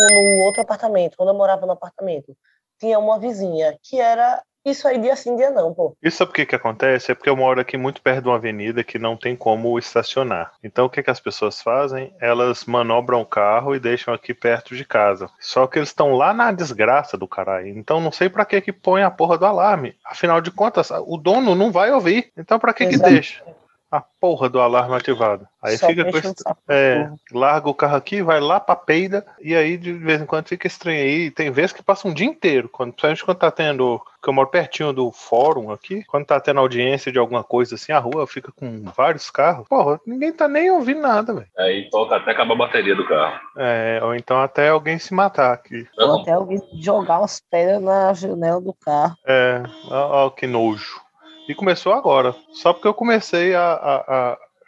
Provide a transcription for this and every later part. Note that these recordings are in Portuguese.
no outro apartamento, quando eu morava no apartamento, tinha uma vizinha que era isso aí dia sim, dia não, pô. Isso sabe o que que acontece? É porque eu moro aqui muito perto de uma avenida que não tem como estacionar. Então o que que as pessoas fazem? Elas manobram o carro e deixam aqui perto de casa. Só que eles estão lá na desgraça do caralho. Então não sei pra que que põe a porra do alarme. Afinal de contas, o dono não vai ouvir. Então pra que que deixa? A porra do alarme ativado. Aí Só fica com esse, é, larga o carro aqui, vai lá pra peida, e aí de vez em quando fica estranho aí. Tem vezes que passa um dia inteiro, quando, principalmente quando tá tendo. Que eu moro pertinho do fórum aqui, quando tá tendo audiência de alguma coisa assim, a rua fica com vários carros. Porra, ninguém tá nem ouvindo nada, velho. Aí toca até acabar a bateria do carro. É, ou então até alguém se matar aqui. Ou até alguém jogar umas pedras na janela do carro. É, ó, ó que nojo. E começou agora, só porque eu comecei a, a,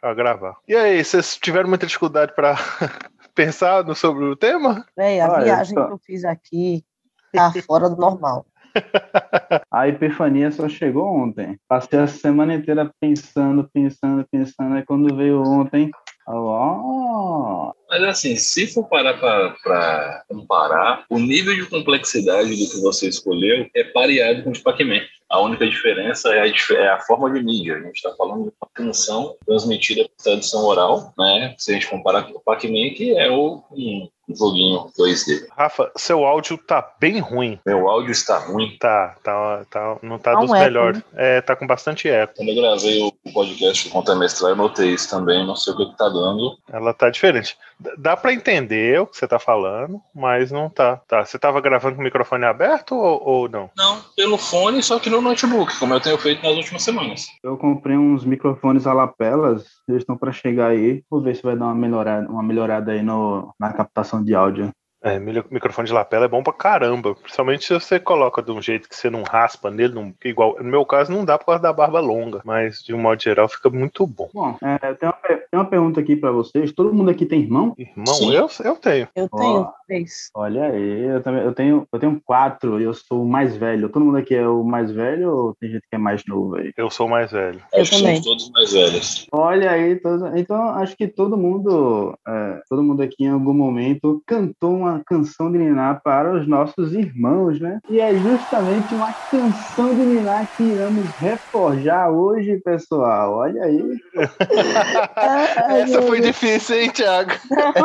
a, a gravar. E aí, vocês tiveram muita dificuldade pra pensar no, sobre o tema? Véi, a Olha, viagem só- que eu fiz aqui tá fora do normal. A epifania só chegou ontem. Passei a semana inteira pensando, pensando, pensando. Aí quando veio ontem, ó, Mas assim, se for parar pra comparar, o nível de complexidade do que você escolheu é pareado com o de Pac-Man. A única diferença é a, é a forma de mídia. A gente está falando de uma canção transmitida por tradução oral, né? Se a gente comparar com o Pac-Man, que é o, um joguinho 2D. Rafa, seu áudio tá bem ruim. Meu áudio está ruim. Tá, tá, tá não tá Tá um dos eco, melhores. É, tá com bastante eco. Quando eu gravei o podcast do Conta Mestral, eu notei isso também. Não sei o que, que tá dando. Ela tá diferente. Dá pra entender o que você tá falando, mas não tá. Tá, você tava gravando com o microfone aberto ou, ou não? Não, pelo fone, só que no notebook, como eu tenho feito nas últimas semanas. eu comprei uns microfones a lapelas. Eles estão para chegar aí. Vou ver se vai dar uma melhorada, uma melhorada aí no, na captação de áudio. É, microfone de lapela é bom pra caramba. Principalmente se você coloca de um jeito que você não raspa nele. Não, igual, no meu caso, não dá por causa da barba longa. Mas, de um modo geral, fica muito bom. Bom, é, tem, uma, tem uma pergunta aqui para vocês. Todo mundo aqui tem irmão? Irmão, Sim. eu, eu tenho. Eu tenho três. Olha aí, eu, também, eu, tenho, eu tenho quatro e eu sou o mais velho. Todo mundo aqui é o mais velho ou tem gente que é mais novo aí? Eu sou mais velho. Eu também. somos todos mais velhos. Olha aí, todos- então acho que todo mundo, é, todo mundo aqui em algum momento cantou uma canção de Niná para os nossos irmãos, né? E é justamente uma canção de Niná que iremos reforjar hoje, pessoal. Olha aí. Essa foi difícil, hein, Thiago?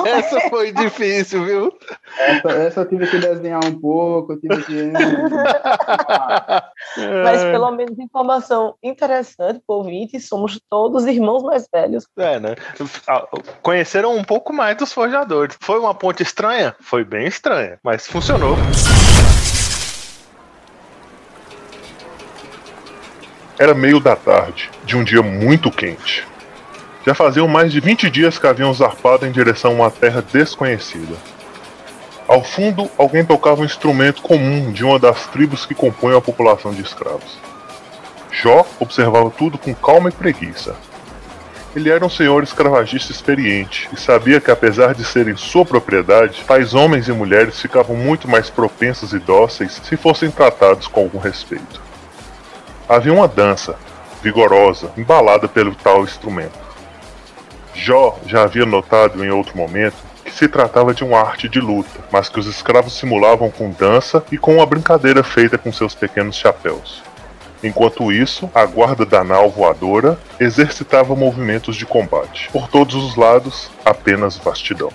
Essa foi difícil, viu? Essa, essa eu tive que desenhar um pouco, eu tive que. Mas É. pelo menos informação interessante pro ouvinte, somos todos irmãos mais velhos. É, né? Ah, Conheceram um pouco mais dos forjadores. Foi uma ponte estranha? Foi bem estranha, mas funcionou. Era meio da tarde, de um dia muito quente. Já faziam mais de 20 dias que haviam zarpado em direção a uma terra desconhecida. Ao fundo, alguém tocava um instrumento comum de uma das tribos que compõem a população de escravos. Jó observava tudo com calma e preguiça. Ele era um senhor escravagista experiente e sabia que, apesar de serem sua propriedade, tais homens e mulheres ficavam muito mais propensos e dóceis se fossem tratados com algum respeito. Havia uma dança, vigorosa, embalada pelo tal instrumento. Jó já havia notado em outro momento que se tratava de uma arte de luta, mas que os escravos simulavam com dança e com uma brincadeira feita com seus pequenos chapéus. Enquanto isso, a guarda da nau voadora exercitava movimentos de combate. Por todos os lados, apenas vastidão.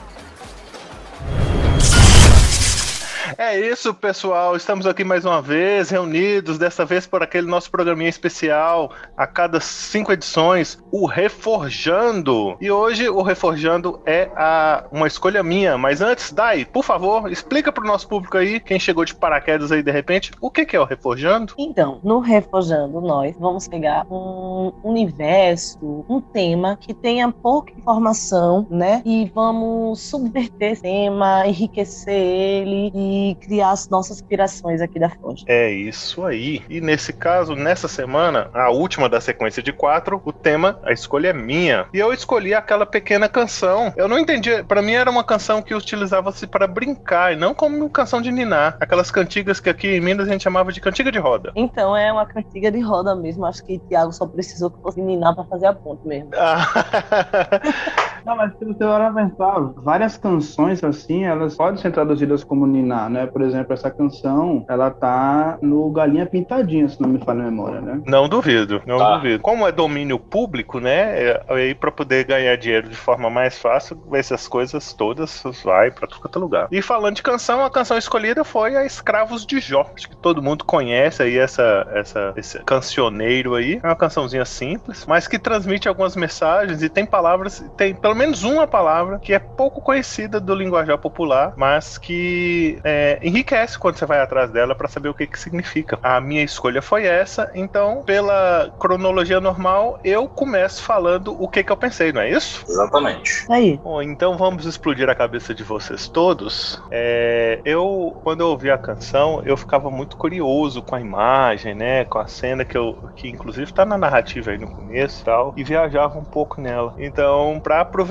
É isso, pessoal. Estamos aqui mais uma vez, reunidos, dessa vez por aquele nosso programinha especial, a cada cinco edições, o Reforjando. E hoje o Reforjando é a, uma escolha minha. Mas antes, Dai, por favor, explica para o nosso público aí, quem chegou de paraquedas aí de repente, o que, que é o Reforjando? Então, no Refojando, nós vamos pegar um universo, um tema que tenha pouca informação, né? E vamos subverter esse tema, enriquecer ele e criar as nossas aspirações aqui da Forja. É isso aí. E nesse caso, nessa semana, a última da sequência de quatro, o tema, a escolha é minha. E eu escolhi aquela pequena canção. Eu não entendi, Pra mim era uma canção que utilizava-se para brincar e não como uma canção de ninar. Aquelas cantigas que aqui em Minas a gente chamava de cantiga de roda. Então, é uma cantiga de roda mesmo. Acho que Thiago só precisou que fosse ninar para fazer a ponte mesmo. Não, mas se você olhar pensar, várias canções assim, elas podem ser traduzidas como Niná, né? Por exemplo, essa canção, ela tá no Galinha Pintadinha, se não me falha a memória, né? Não duvido, não Tá. duvido. Como é domínio público, né? é- Aí pra poder ganhar dinheiro de forma mais fácil, essas coisas todas vai pra tudo quanto é lugar. E falando de canção, a canção escolhida foi a Escravos de Jó. Acho que todo mundo conhece aí essa, essa, esse cancioneiro aí. É uma cançãozinha simples, mas que transmite algumas mensagens e tem palavras, tem pelo menos uma palavra que é pouco conhecida do linguajar popular, mas que é, enriquece quando você vai atrás dela pra saber o que que significa. A minha escolha foi essa, então, pela cronologia normal, eu começo falando o que que eu pensei, não é isso? Exatamente. Aí. Bom, então vamos explodir a cabeça de vocês todos. É, eu, quando eu ouvi a canção, eu ficava muito curioso com a imagem, né? Com a cena que eu, que inclusive tá na narrativa aí no começo e tal, e viajava um pouco nela. Então, para aproveitar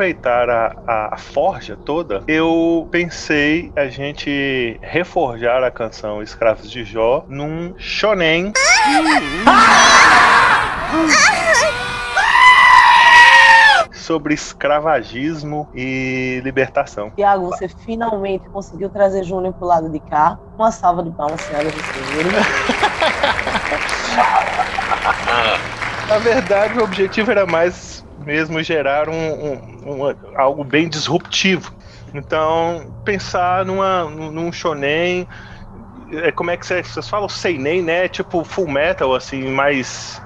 a, a, a forja toda, eu pensei a gente reforjar a canção Escravos de Jó num shonen sobre escravagismo e libertação. Tiago, você finalmente conseguiu trazer Júnior pro lado de cá. Uma salva de palmas, senhoras e senhores. Na verdade, o objetivo era mais mesmo gerar um, um- um- algo bem disruptivo. Então, pensar numa, num shonen, é, como é que vocês, vocês falam seinen, né? Tipo full metal, assim, mais,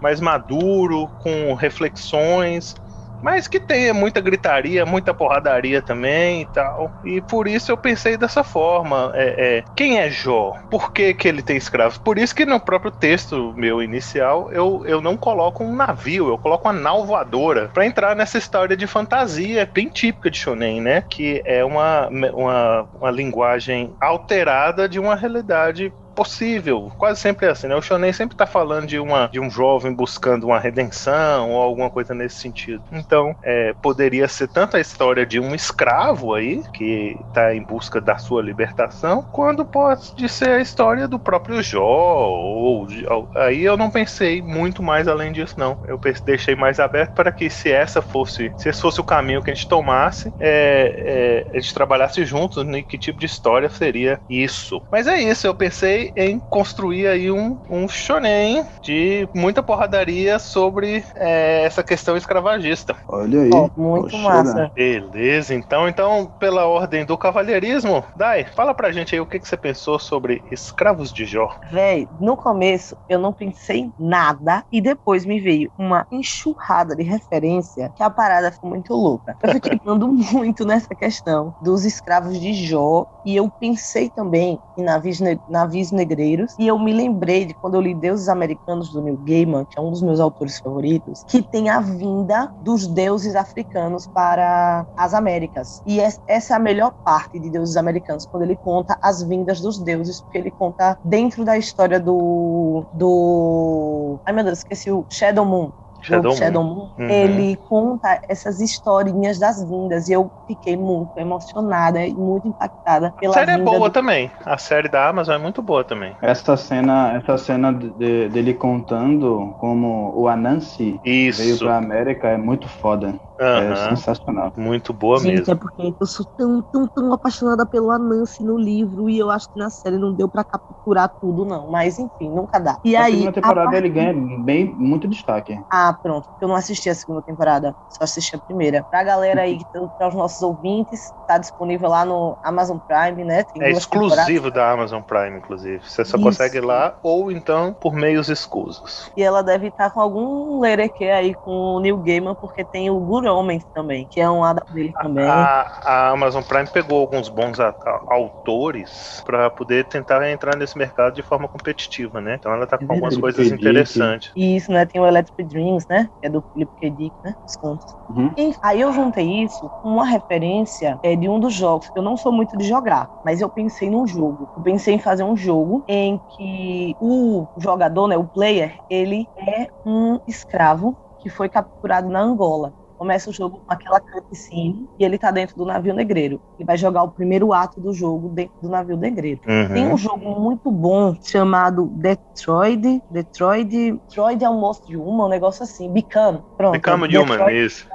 mais maduro, com reflexões, mas que tenha muita gritaria, muita porradaria também e tal. E por isso eu pensei dessa forma. É, é, quem é Jó? Por que, que ele tem escravos? Por isso que no próprio texto meu inicial eu, eu não coloco um navio, eu coloco uma nau voadora para entrar nessa história de fantasia bem típica de Shonen, né? Que é uma, uma, uma linguagem alterada de uma realidade possível. Quase sempre é assim, né? O Shonen sempre tá falando de, uma, de um jovem buscando uma redenção ou alguma coisa nesse sentido. Então, é, poderia ser tanto a história de um escravo aí, que tá em busca da sua libertação, quando pode ser a história do próprio Jó, ou, ou- aí eu não pensei muito mais além disso, não. Eu deixei mais aberto para que se essa fosse, se esse fosse o caminho que a gente tomasse, é, é, a gente trabalhasse juntos, né? Que tipo de história seria isso. Mas é isso, eu pensei em construir aí um, um shonen de muita porradaria sobre é, essa questão escravagista. Olha aí. Ó, muito Poxa, massa. Beleza, então, então, pela ordem do cavalheirismo, Dai, fala pra gente aí o que, que você pensou sobre escravos de Jó. Véi, no começo eu não pensei em nada e depois me veio uma enxurrada de referência que a parada ficou muito louca. Eu fiquei pensando muito nessa questão dos escravos de Jó e eu pensei também em navios, navios negreiros e eu me lembrei de quando eu li Deuses Americanos do Neil Gaiman, que é um dos meus autores favoritos, que tem a vinda dos deuses africanos para as Américas. E es- essa é a melhor parte de Deuses Americanos, quando ele conta as vindas dos deuses, porque ele conta dentro da história do. do. Ai meu Deus, esqueci o Shadow Moon. Shadow do Moon. Shadow Moon, Uhum. ele conta essas historinhas das vindas e eu fiquei muito emocionada e muito impactada A pela série é boa do- também. A série da Amazon é muito boa também. Essa cena, essa cena de- dele contando como o Anansi veio Isso. pra América é muito foda. É Aham. sensacional. Muito boa Gente, mesmo. é porque eu sou tão, tão, tão apaixonada pelo Anansi no livro e eu acho que na série não deu pra capturar tudo, não. Mas enfim, nunca dá. E a aí. segunda temporada a ele partir- ganha bem, muito destaque. Ah, pronto, porque eu não assisti a segunda temporada, só assisti a primeira. Pra galera aí, para os nossos ouvintes, tá disponível lá no Amazon Prime, né? Tem É exclusivo da Amazon Prime, inclusive. Você só Isso. consegue lá ou então por meios escusos. E ela deve estar com algum lereque aí com o Neil Gaiman, porque tem o Homens também, que é um lado dele também. A, a Amazon Prime pegou alguns bons a- a- autores pra poder tentar entrar nesse mercado de forma competitiva, né? Então ela tá com É algumas verdade. coisas interessantes. E isso, né? Tem o Electric Dreams, né? Que é do Philip K. Dick, né? Os contos. Uhum. E aí eu juntei isso com uma referência é, de um dos jogos. Eu não sou muito de jogar, mas eu pensei num jogo. Eu pensei em fazer um jogo em que o jogador, né, o player, ele é um escravo que foi capturado na Angola. Começa o jogo com aquela cutscene e ele tá dentro do navio negreiro. Ele vai jogar o primeiro ato do jogo dentro do navio negreiro. Uhum. Tem um jogo muito bom chamado Detroit, Detroit, Detroit Almost Human, um negócio assim, Become. Pronto. Become Detroit Human, isso.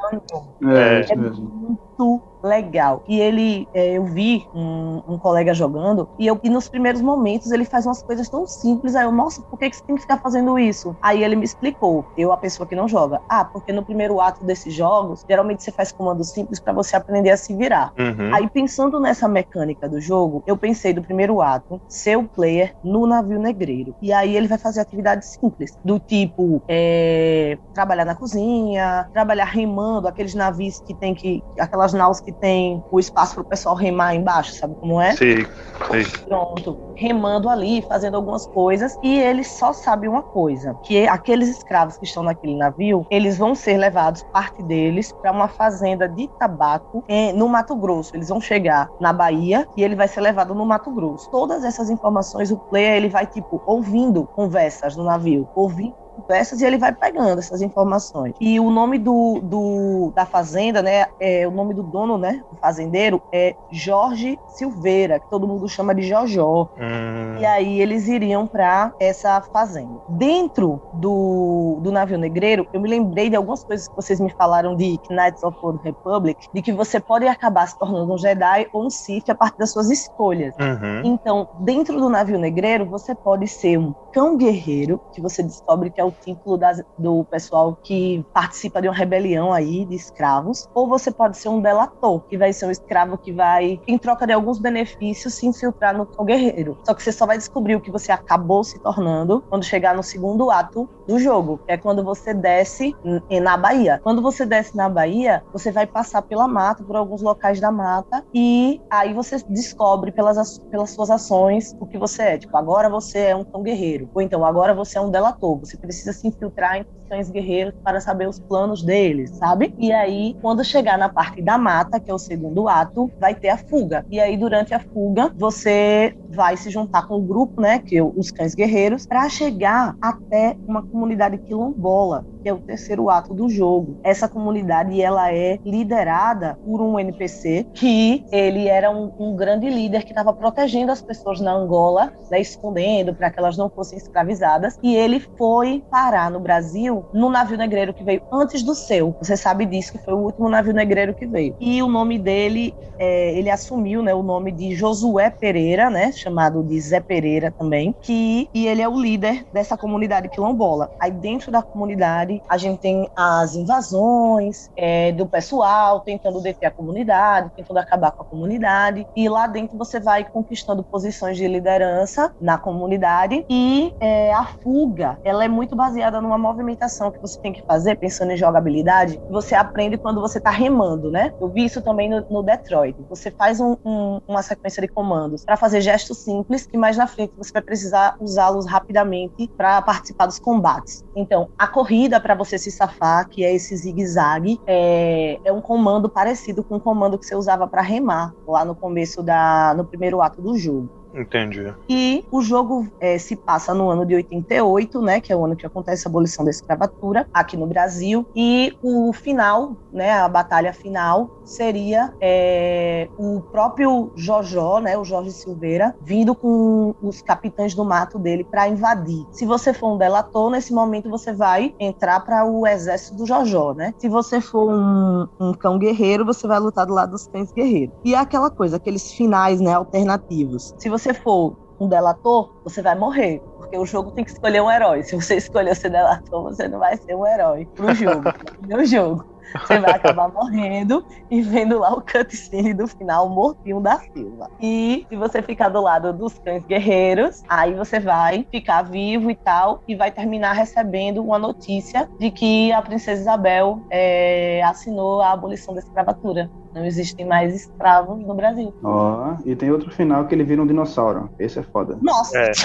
É, É. isso É muito legal. E ele, é, eu vi um, um colega jogando, e, eu, e nos primeiros momentos ele faz umas coisas tão simples. Aí eu, nossa, por que, que você tem que ficar fazendo isso? Aí ele me explicou, eu, a pessoa que não joga. Ah, porque no primeiro ato desses jogos, geralmente você faz comandos simples para você aprender a se virar. Uhum. Aí, pensando nessa mecânica do jogo, eu pensei do primeiro ato ser o player no navio negreiro. E aí ele vai fazer atividades simples, do tipo é, trabalhar na cozinha, trabalhar remando, aqueles navios que tem que. aquelas naus que tem o espaço para o pessoal remar embaixo, sabe como é? Sei, sei. Pronto, remando ali, fazendo algumas coisas, e ele só sabe uma coisa, que aqueles escravos que estão naquele navio, eles vão ser levados, parte deles, para uma fazenda de tabaco eh, no Mato Grosso. Eles vão chegar na Bahia e ele vai ser levado no Mato Grosso. Todas essas informações, o player, ele vai, tipo, ouvindo conversas no navio, ouvindo conversas e ele vai pegando essas informações. E o nome do, do da fazenda, né, é o nome do dono, né, o fazendeiro é Jorge Silveira, que todo mundo chama de Jojó. Hum, E aí eles iriam para essa fazenda. Dentro do, do navio negreiro, eu me lembrei de algumas coisas que vocês me falaram de Knights of the Republic, de que você pode acabar se tornando um Jedi ou um Sith a partir das suas escolhas. uhum. Então, dentro do navio negreiro, você pode ser um cão guerreiro, que você descobre que é o título das- do pessoal que participa de uma rebelião aí de escravos, ou você pode ser um delator, que vai ser um escravo que vai, em troca de alguns benefícios, se infiltrar no guerreiro. Só que você só vai descobrir o que você acabou se tornando quando chegar no segundo ato do jogo, que é quando você desce na Bahia. Quando você desce na Bahia, você vai passar pela mata, por alguns locais da mata, e aí você descobre pelas, as- pelas suas ações o que você é. Tipo, agora você é um guerreiro. Ou então, agora você é um delator. Você precisa se infiltrar em cães guerreiros para saber os planos deles, sabe? E aí, quando chegar na parte da mata, que é o segundo ato, vai ter a fuga. E aí, durante a fuga, você vai se juntar com o grupo, né, que é os cães guerreiros, para chegar até uma comunidade quilombola, que é o terceiro ato do jogo. Essa comunidade, ela é liderada por um NPC que ele era um, um grande líder que estava protegendo as pessoas na Angola, né, escondendo para que elas não fossem escravizadas. E ele foi parar no Brasil no navio negreiro que veio antes do seu. Você sabe disso, que foi o último navio negreiro que veio. E o nome dele, é, ele assumiu né, o nome de Josué Pereira, né, chamado de Zé Pereira também, que e ele é o líder dessa comunidade quilombola. Aí dentro da comunidade a gente tem as invasões é, do pessoal tentando deter a comunidade, tentando acabar com a comunidade. E lá dentro você vai conquistando posições de liderança na comunidade e é, a fuga, ela é muito baseada numa movimentação que você tem que fazer, pensando em jogabilidade, você aprende quando você está remando, né? Eu vi isso também no, no Detroit. Você faz um- um- uma sequência de comandos para fazer gestos simples e mais na frente você vai precisar usá-los rapidamente para participar dos combates. Então, a corrida para você se safar, que é esse zigue-zague, é, é um comando parecido com o comando que você usava para remar lá no começo da, no primeiro ato do jogo. Entendi. E o jogo eh, se passa no ano de 88, né, que é o ano que acontece a abolição da escravatura aqui no Brasil. E o final, né, a batalha final seria eh, o próprio Jojó, né, o Jorge Silveira, vindo com os capitães do mato dele para invadir. Se você for um delator, nesse momento você vai entrar para o exército do Jojó, né? Se você for um, um cão guerreiro, você vai lutar do lado dos cães guerreiros. E é aquela coisa, aqueles finais, né, alternativos. Se você for um delator, você vai morrer. Porque o jogo tem que escolher um herói. Se você escolher ser delator, você não vai ser um herói pro jogo. no jogo. Você vai acabar morrendo e vendo lá o cutscene do final mortinho da Silva. E se você ficar do lado dos cães guerreiros, aí você vai ficar vivo e tal, e vai terminar recebendo uma notícia de que a princesa Isabel é, assinou a abolição da escravatura. Não existem mais escravos no Brasil. Ó, e tem outro final que ele vira um dinossauro. Esse é foda. Nossa! É.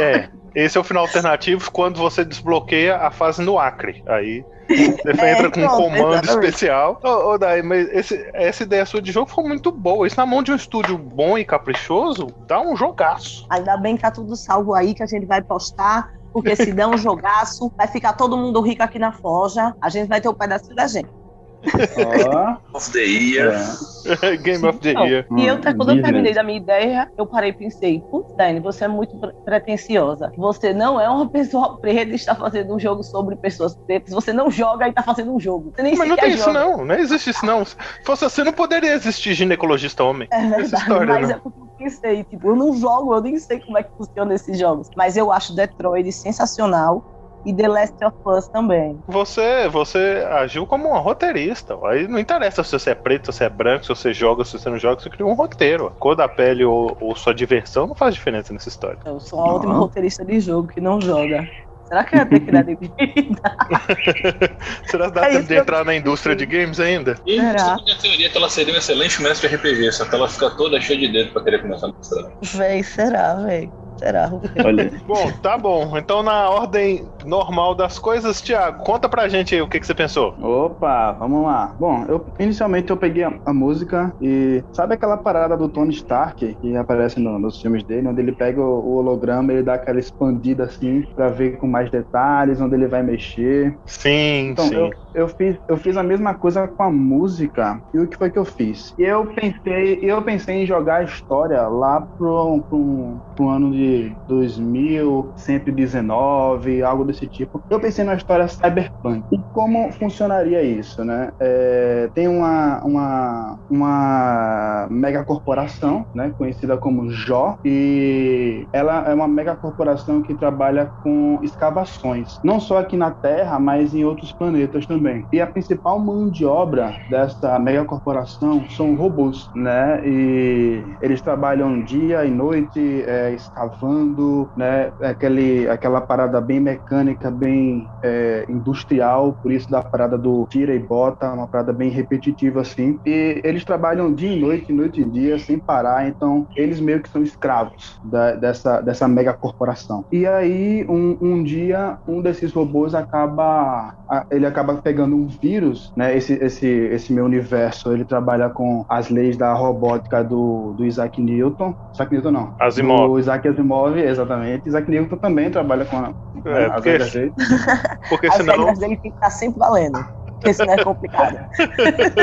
É. Esse é o final alternativo quando você desbloqueia a fase no Acre. Aí você É, entra com um comando exatamente. especial. Ô, ô Dai, mas esse- essa ideia sua de jogo foi muito boa. Isso na mão de um estúdio bom e caprichoso dá um jogaço. Ainda bem que tá tudo salvo aí, que a gente vai postar. Porque se der um jogaço, vai ficar todo mundo rico aqui na Forja. A gente vai ter o pedacinho da gente. Ó, Of the Year. é. Game of the Não, Year. E eu, Hum, quando eu terminei da minha ideia, eu parei e pensei, putz, Dani, você é muito pre- pretensiosa. Você não é uma pessoa preta e está fazendo um jogo sobre pessoas pretas. Você não joga e está fazendo um jogo. Você nem Mas não tem isso joga. não, não existe isso não. Se fosse assim, não poderia existir ginecologista homem. É verdade, Essa história, mas né? é porque eu pensei, tipo, eu não jogo, eu nem sei como é que funciona esses jogos. Mas eu acho Detroit sensacional e The Last of Us também. Você, você agiu como uma roteirista. Aí não interessa se você é preto, se você é branco, se você joga, se você não joga, você criou um roteiro. A cor da pele ou, ou sua diversão não faz diferença nessa história. Eu sou Não. ótima roteirista de jogo que não joga. Será que eu ia ter que dar de vida? Será que dá É tempo de entrar na indústria de games ainda? E Será? a minha teoria é que ela seria um excelente mestre de RPG, só que ela fica toda cheia de dedo pra querer começar a mostrar. Véi, será, véi? Será? Olha, Bom, tá bom. Então, na ordem normal das coisas, Thiago, conta pra gente aí o que, que você pensou. Opa, vamos lá. Bom, eu inicialmente eu peguei a, a música e sabe aquela parada do Tony Stark que aparece no- nos filmes dele, onde ele pega o, o holograma, ele dá aquela expandida assim pra ver com mais detalhes, onde ele vai mexer. Sim, Então, sim. eu, eu, fiz, eu fiz a mesma coisa com a música. E o que foi que eu fiz? Eu pensei, eu pensei em jogar a história lá pro, pro, pro ano de 2119, algo desse tipo. Eu pensei numa história cyberpunk. E como funcionaria isso, né? É, tem uma, uma, uma mega corporação, né? Conhecida como JO. E ela é uma mega corporação que trabalha com escavações. Não só aqui na Terra, mas em outros planetas também. E a principal mão de obra dessa mega corporação são robôs, né? E eles trabalham dia e noite é, escavando, né? Aquele, aquela parada bem mecânica, bem é, industrial, por isso da parada do tira e bota, uma parada bem repetitiva assim. E eles trabalham dia e noite, noite e dia, sem parar. Então eles meio que são escravos da- dessa, dessa mega corporação. E aí um, um dia um desses robôs acaba ele acaba pegando um vírus, né? Esse, esse, esse meu universo, ele trabalha com as leis da robótica do, do Isaac Newton. Isaac Newton não. Asimov. Do Isaac Asimov, exatamente. Isaac Newton também trabalha com a, É, as porque- regras dele. Porque As senão. regras dele tem que estar sempre valendo. Porque senão é complicado.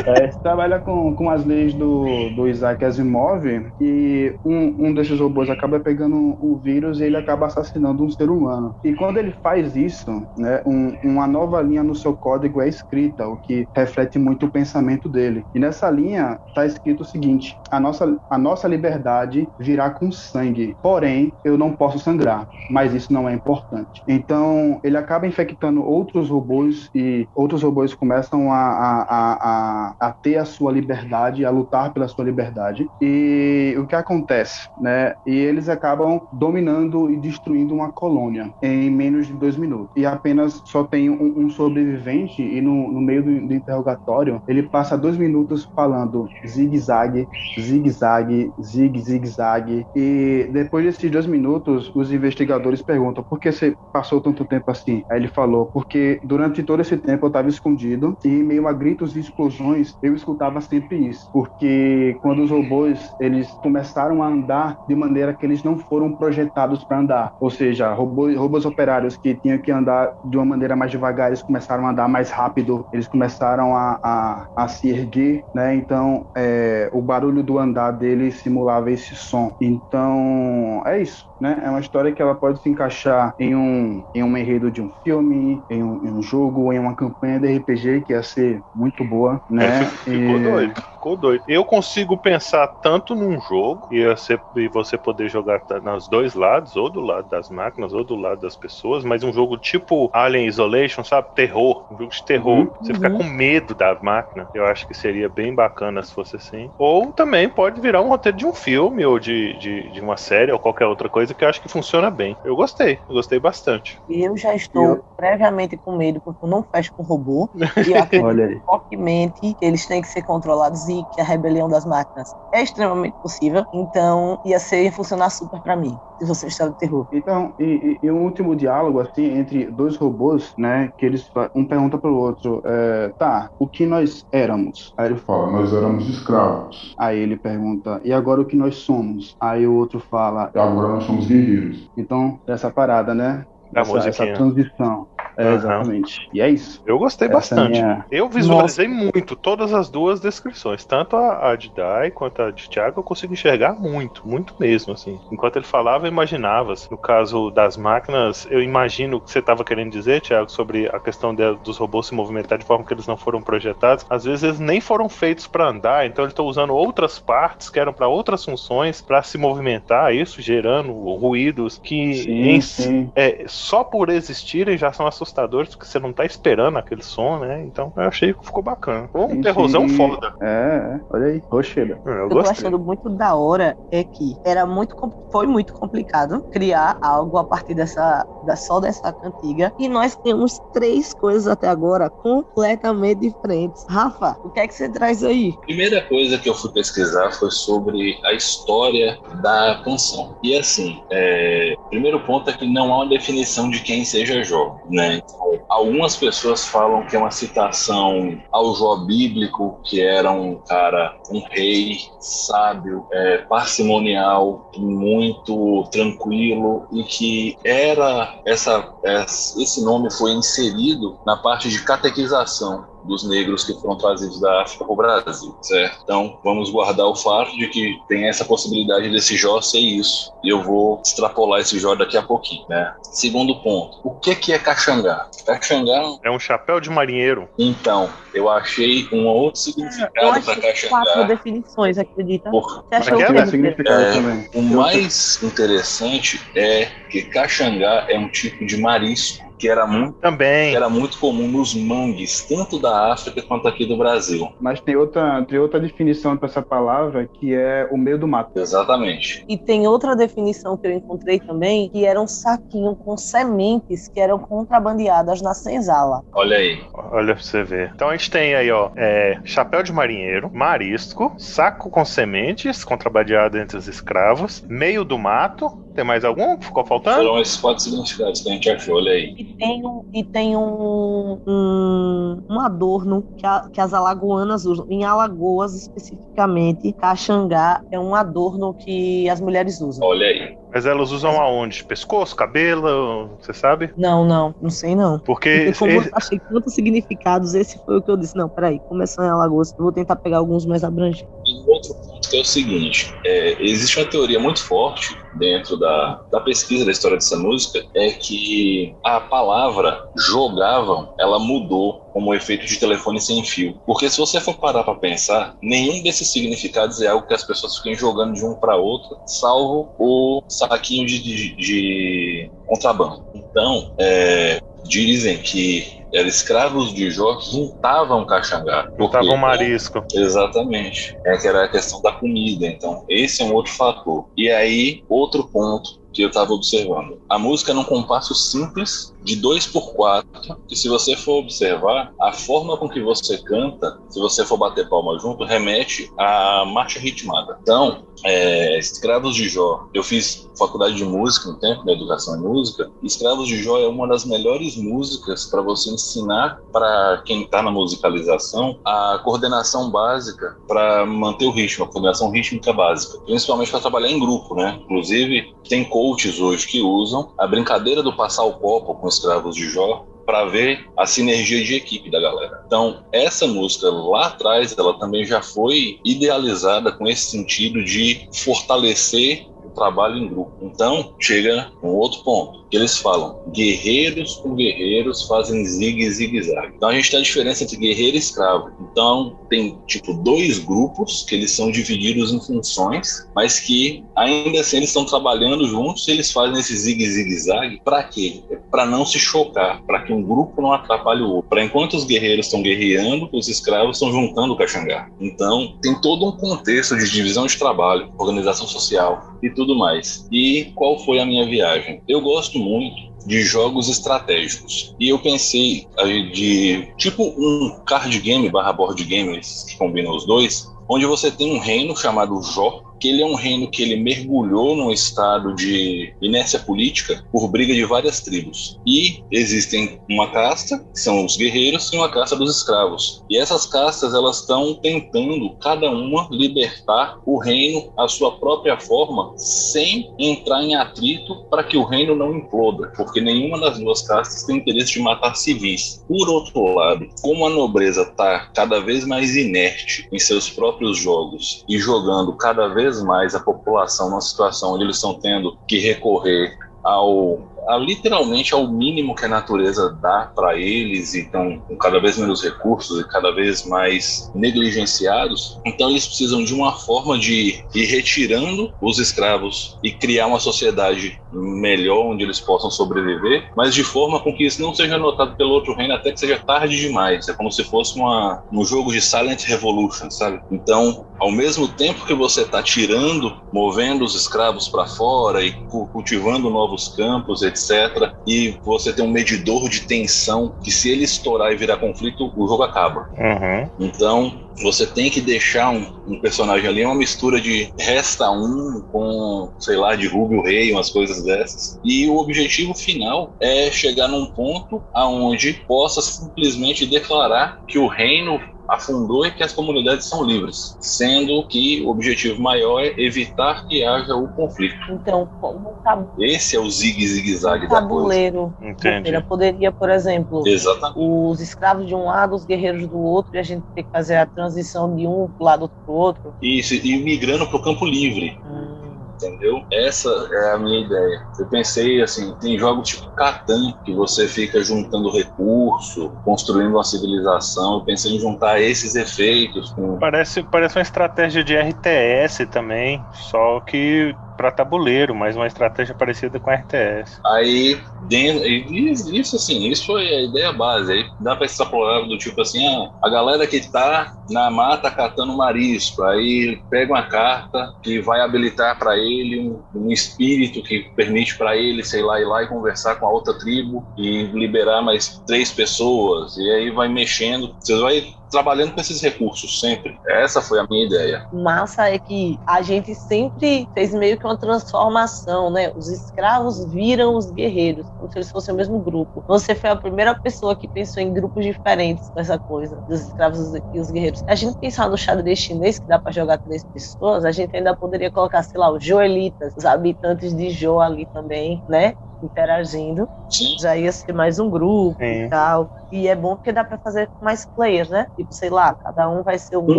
É, trabalha com, com as leis do, do Isaac Asimov e um, um desses robôs acaba pegando o vírus e ele acaba assassinando um ser humano. E quando ele faz isso, né, um- uma nova linha no seu código é escrita, o que reflete muito o pensamento dele. E nessa linha está escrito o seguinte: a nossa, a nossa liberdade virá com sangue, porém eu não posso sangrar, mas isso não é importante. Então ele acaba infectando outros robôs e outros robôs começam a, a, a, a, ter a sua liberdade, a lutar pela sua liberdade. E o que acontece, né? E eles acabam dominando e destruindo uma colônia em menos de dois minutos. E apenas só tem um, um sobrevivente e no, no meio do, do interrogatório ele passa dois minutos falando zigue-zague, zigue-zague, zigue, zigue-zague. E depois desses dois minutos, os investigadores perguntam por que você passou tanto tempo assim? Aí ele falou, porque durante todo esse tempo eu estava escondido e em meio a gritos e explosões eu escutava sempre isso. Porque quando os robôs eles começaram a andar de maneira que eles não foram projetados para andar, ou seja, robôs, robôs operários que tinham que andar de uma maneira mais devagar, eles começaram a andar mais rápido, eles começaram a, a, a se erguer, né? Então é, o barulho do andar deles simulava esse som. Então é isso, né? É uma história que ela pode se encaixar em um, em um enredo de um filme, em um, em um jogo, em uma campanha de RPG que ia ser muito boa, né? É, ficou E- doido, ficou doido. Eu consigo pensar tanto num jogo e você, e você poder jogar nos dois lados, ou do lado das máquinas, ou do lado das pessoas, mas um jogo tipo Alien Isolation, sabe? Terror, um jogo de terror. Uhum. Você fica com medo da máquina. Eu acho que seria bem bacana se fosse assim. Ou também pode virar um roteiro de um filme, ou de, de, de uma série, ou qualquer outra coisa que eu acho que funciona bem. Eu gostei, eu gostei bastante. E eu já estou Eu- previamente com medo, porque eu não fecho com robô. E eu acredito fortemente que eles têm que ser controlados que a rebelião das máquinas é extremamente possível. Então, ia ser funcionar super pra mim, se você está de terror. Então, e, e- e um último diálogo, assim, entre dois robôs, né, que eles, um pergunta pro outro, é, tá, o que nós éramos? Aí ele fala, nós éramos escravos. aí ele pergunta, e agora o que nós somos? Aí o outro fala, E agora nós somos guerreiros. então, essa parada, né, Da essa, essa transição. É, exatamente. E é isso. Eu gostei Essa é bastante. minha- Eu visualizei muito todas as duas descrições, tanto a, a de Dai quanto a de Thiago, eu consigo enxergar muito, muito mesmo, assim. Enquanto ele falava, eu imaginava. assim. No caso das máquinas, eu imagino o que você estava querendo dizer, Thiago, sobre a questão de- dos robôs se movimentar de forma que eles não foram projetados. Às vezes eles nem foram feitos para andar, então eles estão usando outras partes que eram para outras funções para se movimentar, isso gerando ruídos que Sim, em sim. é, só por existirem já são assustadores, porque você não tá esperando aquele som, né? Então eu achei que ficou bacana. Ficou um terrorzão foda. É, é. olha aí, Rocheda. Eu Eu tô gostei. achando muito da hora é que era muito, foi muito complicado criar algo a partir dessa, da, só dessa cantiga. E nós temos três coisas até agora completamente diferentes. Rafa, o que é que você traz aí? Primeira coisa que eu fui pesquisar foi sobre a história da canção. E assim, é, primeiro ponto é que não há uma definição de quem seja Jó, né? Algumas pessoas falam que é uma citação ao Jó bíblico, que era um cara, um rei sábio, é, parcimonial, muito tranquilo e que era essa, essa- esse nome foi inserido na parte de catequização dos negros que foram trazidos da África para o Brasil, certo? Então, vamos guardar o fato de que tem essa possibilidade desse Jó ser isso. E eu vou extrapolar esse Jó daqui a pouquinho, né? Segundo ponto, o que que é Caxangá? Caxangá, É um chapéu de marinheiro. então, eu achei um outro significado para achei quatro Caxangá. definições, acredita? Por- Você achou é significado É, também. O mais interessante é que Caxangá é um tipo de marisco que era muito, que Também. era muito comum nos mangues, tanto da África quanto aqui do Brasil. Mas tem outra, tem outra definição para essa palavra que é o meio do mato. Exatamente. E tem outra definição que eu encontrei também, que era um saquinho com sementes que eram contrabandeadas na senzala. Olha aí. Olha pra você ver. Então a gente tem aí, ó, é, chapéu de marinheiro, marisco, saco com sementes, contrabandeado entre os escravos, meio do mato. Tem mais algum que ficou faltando? Foram esses quatro significados que a gente achou, olha aí. E tem um, e tem um, um, um adorno que, a- que as alagoanas usam. Em Alagoas, especificamente, caxangá é um adorno que as mulheres usam. Olha aí. Mas elas usam aonde? Pescoço, cabelo? Você sabe? Não, não, não sei não. Porque Porque como esse- eu achei tantos significados, esse foi o que eu disse. Não, peraí, começando em Alagoas, eu vou tentar pegar alguns mais abrangentes. Um outro ponto que é o seguinte: é, existe uma teoria muito forte dentro da, da pesquisa da história dessa música, é que a palavra jogavam, ela mudou como efeito de telefone sem fio. Porque se você for parar para pensar, nenhum desses significados é algo que as pessoas fiquem jogando de um para outro, salvo o saquinho de, de, de contrabando. Então, é, dizem que eram escravos de Jó que juntavam caxangá. Um marisco. Exatamente. É que era a questão da comida. Então, esse é um outro fator. E aí, outro ponto que eu estava observando. A música é num compasso simples de 2 por 4 que se você for observar, a forma com que você canta, se você for bater palma junto, remete à marcha ritmada. Então, é, Escravos de Jó, eu fiz faculdade de música no tempo, da educação em música, Escravos de Jó é uma das melhores músicas para você ensinar para quem está na musicalização a coordenação básica para manter o ritmo, a coordenação rítmica básica, principalmente para trabalhar em grupo, né? Inclusive, tem coaches hoje que usam a brincadeira do passar o copo com Escravos de Jó para ver a sinergia de equipe da galera. Então, essa música lá atrás, ela também já foi idealizada com esse sentido de fortalecer o trabalho em grupo. Então, chega um outro ponto, eles falam, guerreiros com guerreiros fazem zigue zigue zag. Então a gente tem a diferença entre guerreiro e escravo. Então tem tipo dois grupos que eles são divididos em funções, mas que ainda assim eles estão trabalhando juntos e eles fazem esse zigue zigue zag para quê? Para não se chocar, para que um grupo não atrapalhe o outro. Para enquanto os guerreiros estão guerreando, os escravos estão juntando o caxangá. Então tem todo um contexto de divisão de trabalho, organização social e tudo mais. E qual foi a minha viagem? Eu gosto muito de jogos estratégicos. E eu pensei de tipo um card game barra board game, esses que combinam os dois, onde você tem um reino chamado Jó, que ele é um reino que ele mergulhou num estado de inércia política por briga de várias tribos. E existem uma casta, que são os guerreiros, e uma casta dos escravos. E essas castas, elas estão tentando, cada uma, libertar o reino à sua própria forma, sem entrar em atrito para que o reino não imploda, porque nenhuma das duas castas tem interesse de matar civis. Por outro lado, como a nobreza está cada vez mais inerte em seus próprios jogos e jogando cada vez mais a população numa situação onde eles estão tendo que recorrer ao a, literalmente ao mínimo que a natureza dá para eles e estão com cada vez menos recursos e cada vez mais negligenciados. Então eles precisam de uma forma de ir retirando os escravos e criar uma sociedade melhor onde eles possam sobreviver, mas de forma com que isso não seja notado pelo outro reino até que seja tarde demais. É como se fosse uma, um jogo de Silent Revolution, sabe? Então, ao mesmo tempo que você está tirando, movendo os escravos para fora e cultivando novos campos, etc etc. E você tem um medidor de tensão que se ele estourar e virar conflito, o jogo acaba. Uhum. Então, você tem que deixar um, um, personagem ali, uma mistura de resta um com, sei lá, de Rubio Rei, umas coisas dessas. E o objetivo final é chegar num ponto aonde possa simplesmente declarar que o reino afundou e que as comunidades são livres, sendo que o objetivo maior é evitar que haja o conflito. Então, como Esse é o zigue-zigue-zague da tabuleiro. Entendi. Poderia, por exemplo, Exatamente. os escravos de um lado, os guerreiros do outro, e a gente ter que fazer a transição de um lado para o outro. Isso, e migrando para o campo livre. Hum entendeu? Essa é a minha ideia. Eu pensei assim, tem jogos tipo Catan, que você fica juntando recurso, construindo uma civilização. Eu pensei em juntar esses efeitos. Com... Parece, parece uma estratégia de RTS também, só que para tabuleiro, mas uma estratégia parecida com RTS. Aí, isso assim, isso foi a ideia base. Aí dá para extrapolar do tipo assim, ah, a galera que tá na mata catando marisco, aí pega uma carta que vai habilitar para ele um, um, espírito que permite para ele, sei lá, ir lá e conversar com a outra tribo e liberar mais três pessoas. E aí vai mexendo, você vai trabalhando com esses recursos sempre. Essa foi a minha ideia. Massa é que a gente sempre fez meio que uma transformação, né? Os escravos viram os guerreiros, como se eles fossem o mesmo grupo. Você foi a primeira pessoa que pensou em grupos diferentes com essa coisa, dos escravos e os guerreiros. A gente pensar no xadrez chinês, que dá para jogar três pessoas, a gente ainda poderia colocar, sei lá, os joelitas, os habitantes de Jo ali também, né? Interagindo. Sim. Já ia ser mais um grupo Sim. e tal. E é bom porque dá pra fazer com mais players, né? Tipo, sei lá, cada um vai ser um Uhum.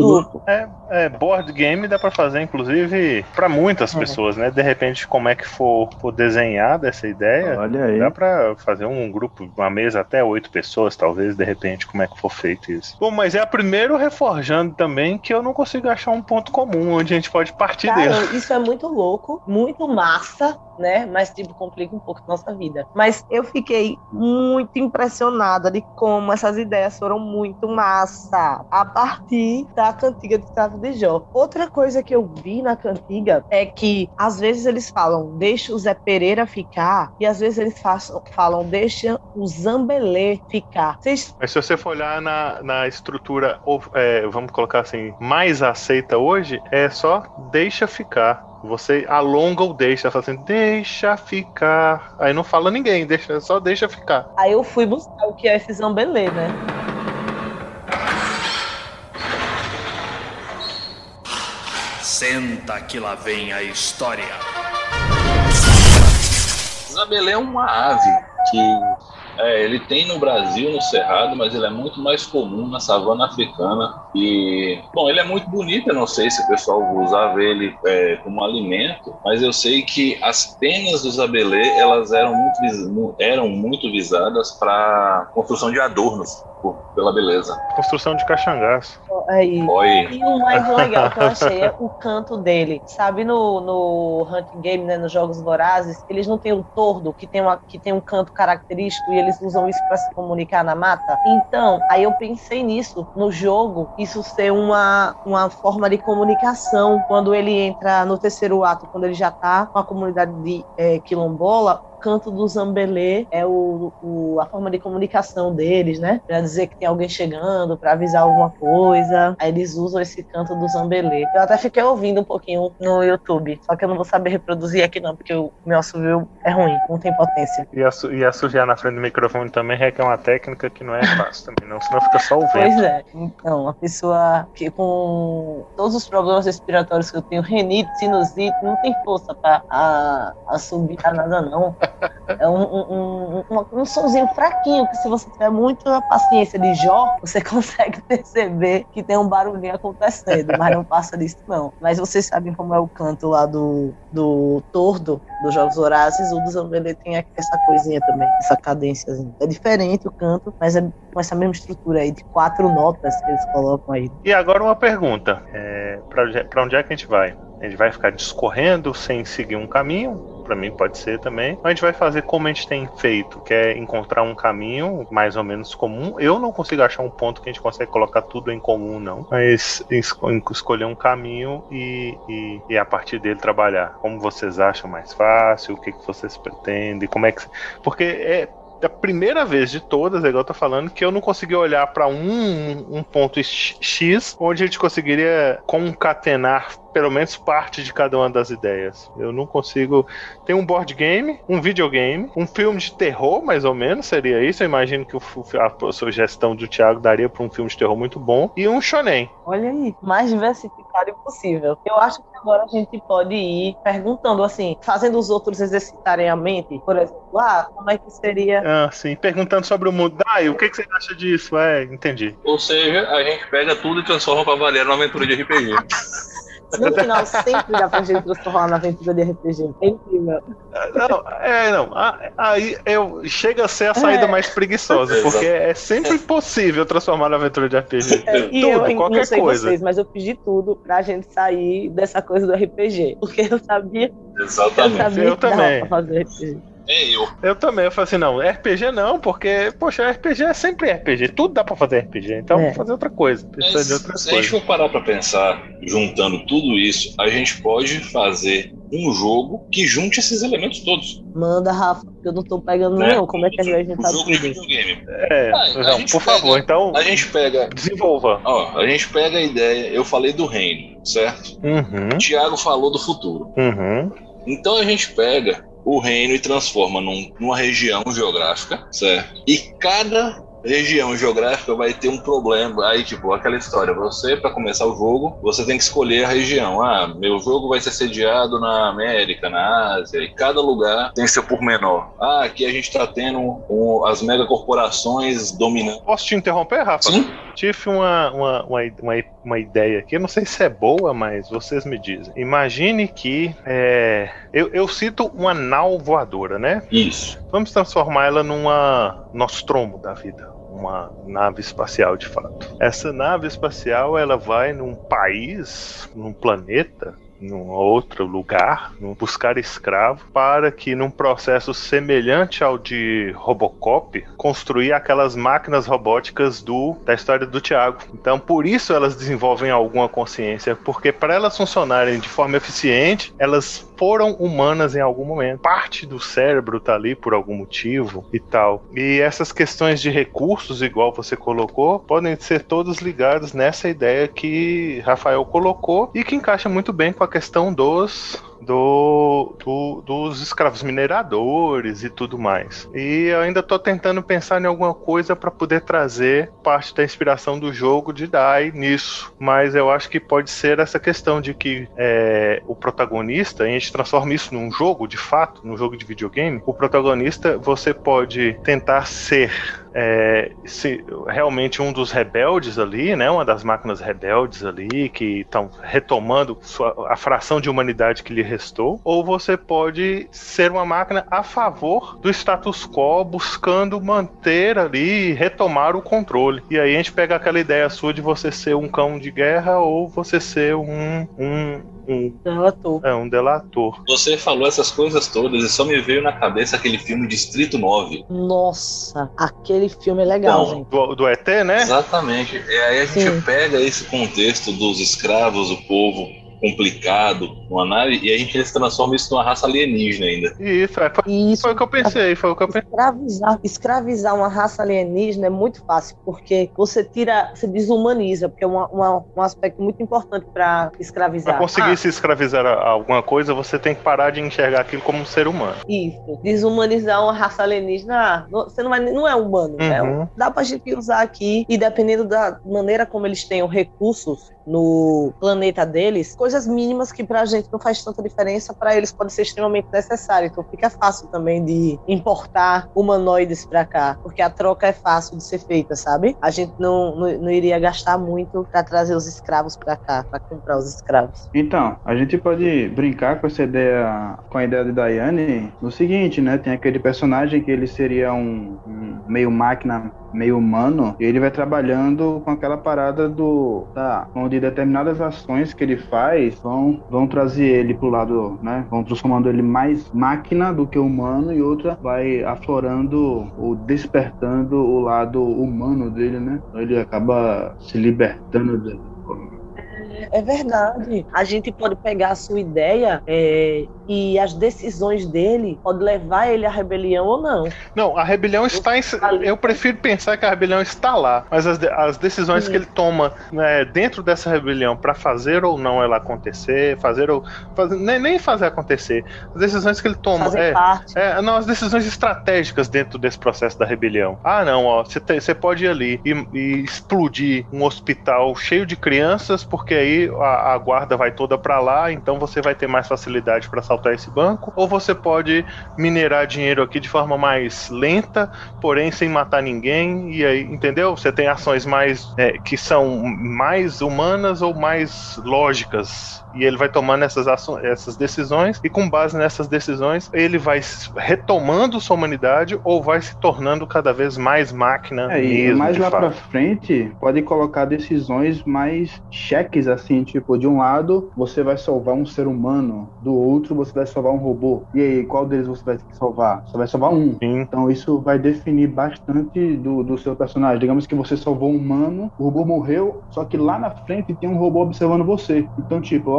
grupo. É, é, board game dá pra fazer, inclusive, pra muitas Uhum. pessoas, né? De repente, como é que for, for desenhar dessa ideia, Olha aí. Dá pra fazer um grupo, uma mesa até oito pessoas, talvez, de repente, como é que for feito isso. Bom, mas é a primeiro reforjando também que eu não consigo achar um ponto comum onde a gente pode partir dele. Cara, isso é muito louco, muito massa, né? Mas, tipo, complica um pouco a nossa vida. Mas eu fiquei muito impressionada de como essas ideias foram muito massa a partir da cantiga de Travo de Jó. Outra coisa que eu vi na cantiga é que, às vezes, eles falam, deixa o Zé Pereira ficar, e às vezes eles falam, deixa o Zambelê ficar. Mas se você for olhar na, na estrutura, ou, é, vamos colocar assim, mais aceita hoje, é só deixa ficar. Você alonga ou deixa, fala assim, deixa ficar. Aí não fala ninguém, deixa, só deixa ficar. Aí eu fui buscar o que é esse Zambelê, né? Senta que lá vem a história. Zabelê é uma ave que é, ele tem no Brasil, no Cerrado, mas ele é muito mais comum na savana africana. E, bom, ele é muito bonito, eu não sei se o pessoal usava ele é, como alimento, mas eu sei que as penas do Zabelê, elas eram muito, eram muito visadas para construção de adornos, por- pela beleza. Construção de caxangaço. Aí. Oi. E o mais legal que eu achei é o canto dele. Sabe no, no Hunting Game, né, nos Jogos Vorazes, eles não têm o tordo, que tem, uma, que tem um canto característico e eles usam isso para se comunicar na mata? Então, aí eu pensei nisso, no jogo, isso ser uma, uma forma de comunicação. Quando ele entra no terceiro ato, quando ele já tá com a comunidade de eh, quilombola, canto do Zambelê é o, o, a forma de comunicação deles, né? Pra dizer que tem alguém chegando, pra avisar alguma coisa. Aí eles usam esse canto do Zambelê. Eu até fiquei ouvindo um pouquinho no YouTube, só que eu não vou saber reproduzir aqui não, porque o meu assovio é ruim, não tem potência. E, a, e assoviar na frente do microfone também requer uma técnica que não é fácil também, não, senão fica só o vento. Pois é. Então, a pessoa que com todos os problemas respiratórios que eu tenho, renite, sinusite, não tem força pra a, nada, não. É um, um, um, um, fraquinho, que se você tiver muita paciência de Jó, você consegue perceber que tem um barulhinho acontecendo, mas não passa disso, não. Mas vocês sabem como é o canto lá do, do Tordo, dos Jogos Horazes, o do Zambelê tem essa coisinha também, essa cadência. É diferente o canto, mas é com essa mesma estrutura aí de quatro notas que eles colocam aí. E agora uma pergunta: é, para onde é que a gente vai? A gente vai ficar discorrendo sem seguir um caminho? Para mim pode ser também. A gente vai fazer como a gente tem feito, que é encontrar um caminho mais ou menos comum. Eu não consigo achar um ponto que a gente consegue colocar tudo em comum, não. Mas escolher um caminho e, e, e a partir dele trabalhar. Como vocês acham mais fácil? O que, que vocês pretendem? Como é que. Porque é, a primeira vez de todas, é igual eu tô falando, que eu não consegui olhar para um, um ponto X onde a gente conseguiria concatenar pelo menos parte de cada uma das ideias. Eu não consigo. Tem um board game, um videogame, um filme de terror, mais ou menos, seria isso. Eu imagino que a sugestão do Thiago daria para um filme de terror muito bom. E um shonen. Olha aí, mais diversificado possível. Eu acho que agora a gente pode ir perguntando assim, fazendo os outros exercitarem a mente, por exemplo, ah, como é que seria. Ah, sim, perguntando sobre o mundo. Ah, o que, que você acha disso? É, entendi. Ou seja, a gente pega tudo e transforma pra valer numa aventura de RPG. No final, sempre dá pra gente transformar na aventura de RPG. É incrível. Não, é, não. Aí eu, chega a ser a saída é. mais preguiçosa, porque é sempre possível transformar na aventura de RPG. É, e tudo, eu qualquer não sei coisa. vocês, mas eu pedi tudo pra gente sair dessa coisa do RPG. Porque eu sabia. Exatamente. Eu, sabia eu também. fazer RPG. É eu. Eu também, eu falei assim, não, RPG não, porque, poxa, RPG é sempre RPG, tudo dá pra fazer RPG, então é. vamos fazer outra coisa, Mas, de outra se coisa. a gente for parar pra pensar, juntando tudo isso, a gente pode fazer um jogo que junte esses elementos todos. Manda, Rafa, porque eu não tô pegando né? não, como é que a gente vai juntar jogo tudo? de videogame. É, ah, não, por pega, favor, então, a gente pega... Desenvolva. Ó, a gente pega a ideia, eu falei do reino, certo? Uhum. O Thiago falou do futuro. Uhum. Então a gente pega o reino e transforma num, numa região geográfica, certo? E cada região geográfica vai ter um problema. Aí, tipo, aquela história: você, para começar o jogo, você tem que escolher a região. Ah, meu jogo vai ser sediado na América, na Ásia, e cada lugar tem seu pormenor. Ah, aqui a gente tá tendo um, as megacorporações dominando. Posso te interromper, Rafa? Sim. Tive uma, uma, uma, uma, ideia aqui, eu não sei se é boa, mas vocês me dizem. Imagine que. É, eu, eu cito uma nau voadora, né? Isso. Vamos transformar ela numa Nostromo da vida uma nave espacial de fato. Essa nave espacial ela vai num país, num planeta num outro lugar, buscar escravo, para que num processo semelhante ao de Robocop, construir aquelas máquinas robóticas do da história do Tiago. Então, por isso elas desenvolvem alguma consciência, porque para elas funcionarem de forma eficiente, elas foram humanas em algum momento. Parte do cérebro tá ali por algum motivo e tal. E essas questões de recursos, igual você colocou, podem ser todos ligados nessa ideia que Rafael colocou e que encaixa muito bem com a questão dos do, do, dos escravos mineradores e tudo mais. E ainda estou tentando pensar em alguma coisa para poder trazer parte da inspiração do jogo de Dai nisso. Mas eu acho que pode ser essa questão de que é, o protagonista, a gente transforma isso num jogo, de fato, num jogo de videogame, o protagonista você pode tentar ser é, se, realmente um dos rebeldes ali, né, uma das máquinas rebeldes ali, que estão retomando sua, a fração de humanidade que lhe restou, ou você pode ser uma máquina a favor do status quo, buscando manter ali, retomar o controle. E aí a gente pega aquela ideia sua de você ser um cão de guerra ou você ser um, um um delator. É, um delator. Você falou essas coisas todas e só me veio na cabeça aquele filme Distrito 9. Nossa, aquele filme é legal, Bom. Do, do, ET, né? Exatamente. E aí a gente Sim. pega esse contexto dos escravos, o povo complicado numa nave e a gente se transforma isso numa raça alienígena ainda. Isso, é, foi, Isso. foi o que eu pensei, foi o que eu pensei. Escravizar, escravizar uma raça alienígena é muito fácil, porque você tira, você desumaniza, porque é uma- uma- um aspecto muito importante para escravizar. Pra conseguir Ah, se escravizar a alguma coisa, você tem que parar de enxergar aquilo como um ser humano. Isso. Desumanizar uma raça alienígena, ah, não- você não, vai, não é humano, né? Uhum. Dá pra gente usar aqui, e dependendo da maneira como eles tenham recursos no planeta deles, coisas mínimas que pra gente não faz tanta diferença, pra eles pode ser extremamente necessário. Então fica fácil também de importar humanoides pra cá, porque a troca é fácil de ser feita, sabe? A gente não, não, não iria gastar muito pra trazer os escravos pra cá, pra comprar os escravos. Então, a gente pode brincar com essa ideia, com a ideia de Daiane no seguinte, né? Tem aquele personagem que ele seria um, um meio máquina, meio humano, e ele vai trabalhando com aquela parada do, tá, onde determinadas ações que ele faz vão, vão trazer ele pro lado, né? Vão transformando ele mais máquina do que humano e outra vai aflorando ou despertando o lado humano dele, né? Então ele acaba se libertando dele. É verdade. A gente pode pegar a sua ideia é, e as decisões dele pode levar ele à rebelião ou não. Não, a rebelião está em. Eu prefiro pensar que a rebelião está lá, mas as, as decisões Sim. que ele toma né, dentro dessa rebelião para fazer ou não ela acontecer, fazer ou. fazer- nem, nem fazer acontecer. As decisões que ele toma. Fazer É, parte. É, não, as decisões estratégicas dentro desse processo da rebelião. Ah, não, ó, você pode ir ali e, e explodir um hospital cheio de crianças, porque aí a, a guarda vai toda pra lá, então você vai ter mais facilidade pra assaltar esse banco. Ou você pode minerar dinheiro aqui de forma mais lenta, porém sem matar ninguém. E aí, entendeu? Você tem ações mais é, que são mais humanas ou mais lógicas. E ele vai tomando essas, essas decisões, e com base nessas decisões, ele vai retomando sua humanidade ou vai se tornando cada vez mais máquina É, e mesmo. mais lá pra frente, pode colocar decisões mais cheques, assim, tipo, de um lado você vai salvar um ser humano, do outro você vai salvar um robô. E aí, qual deles você vai salvar? Você vai salvar um. Sim. Então isso vai definir bastante do, do seu personagem. Digamos que você salvou um humano, o robô morreu, só que lá na frente tem um robô observando você. Então, tipo,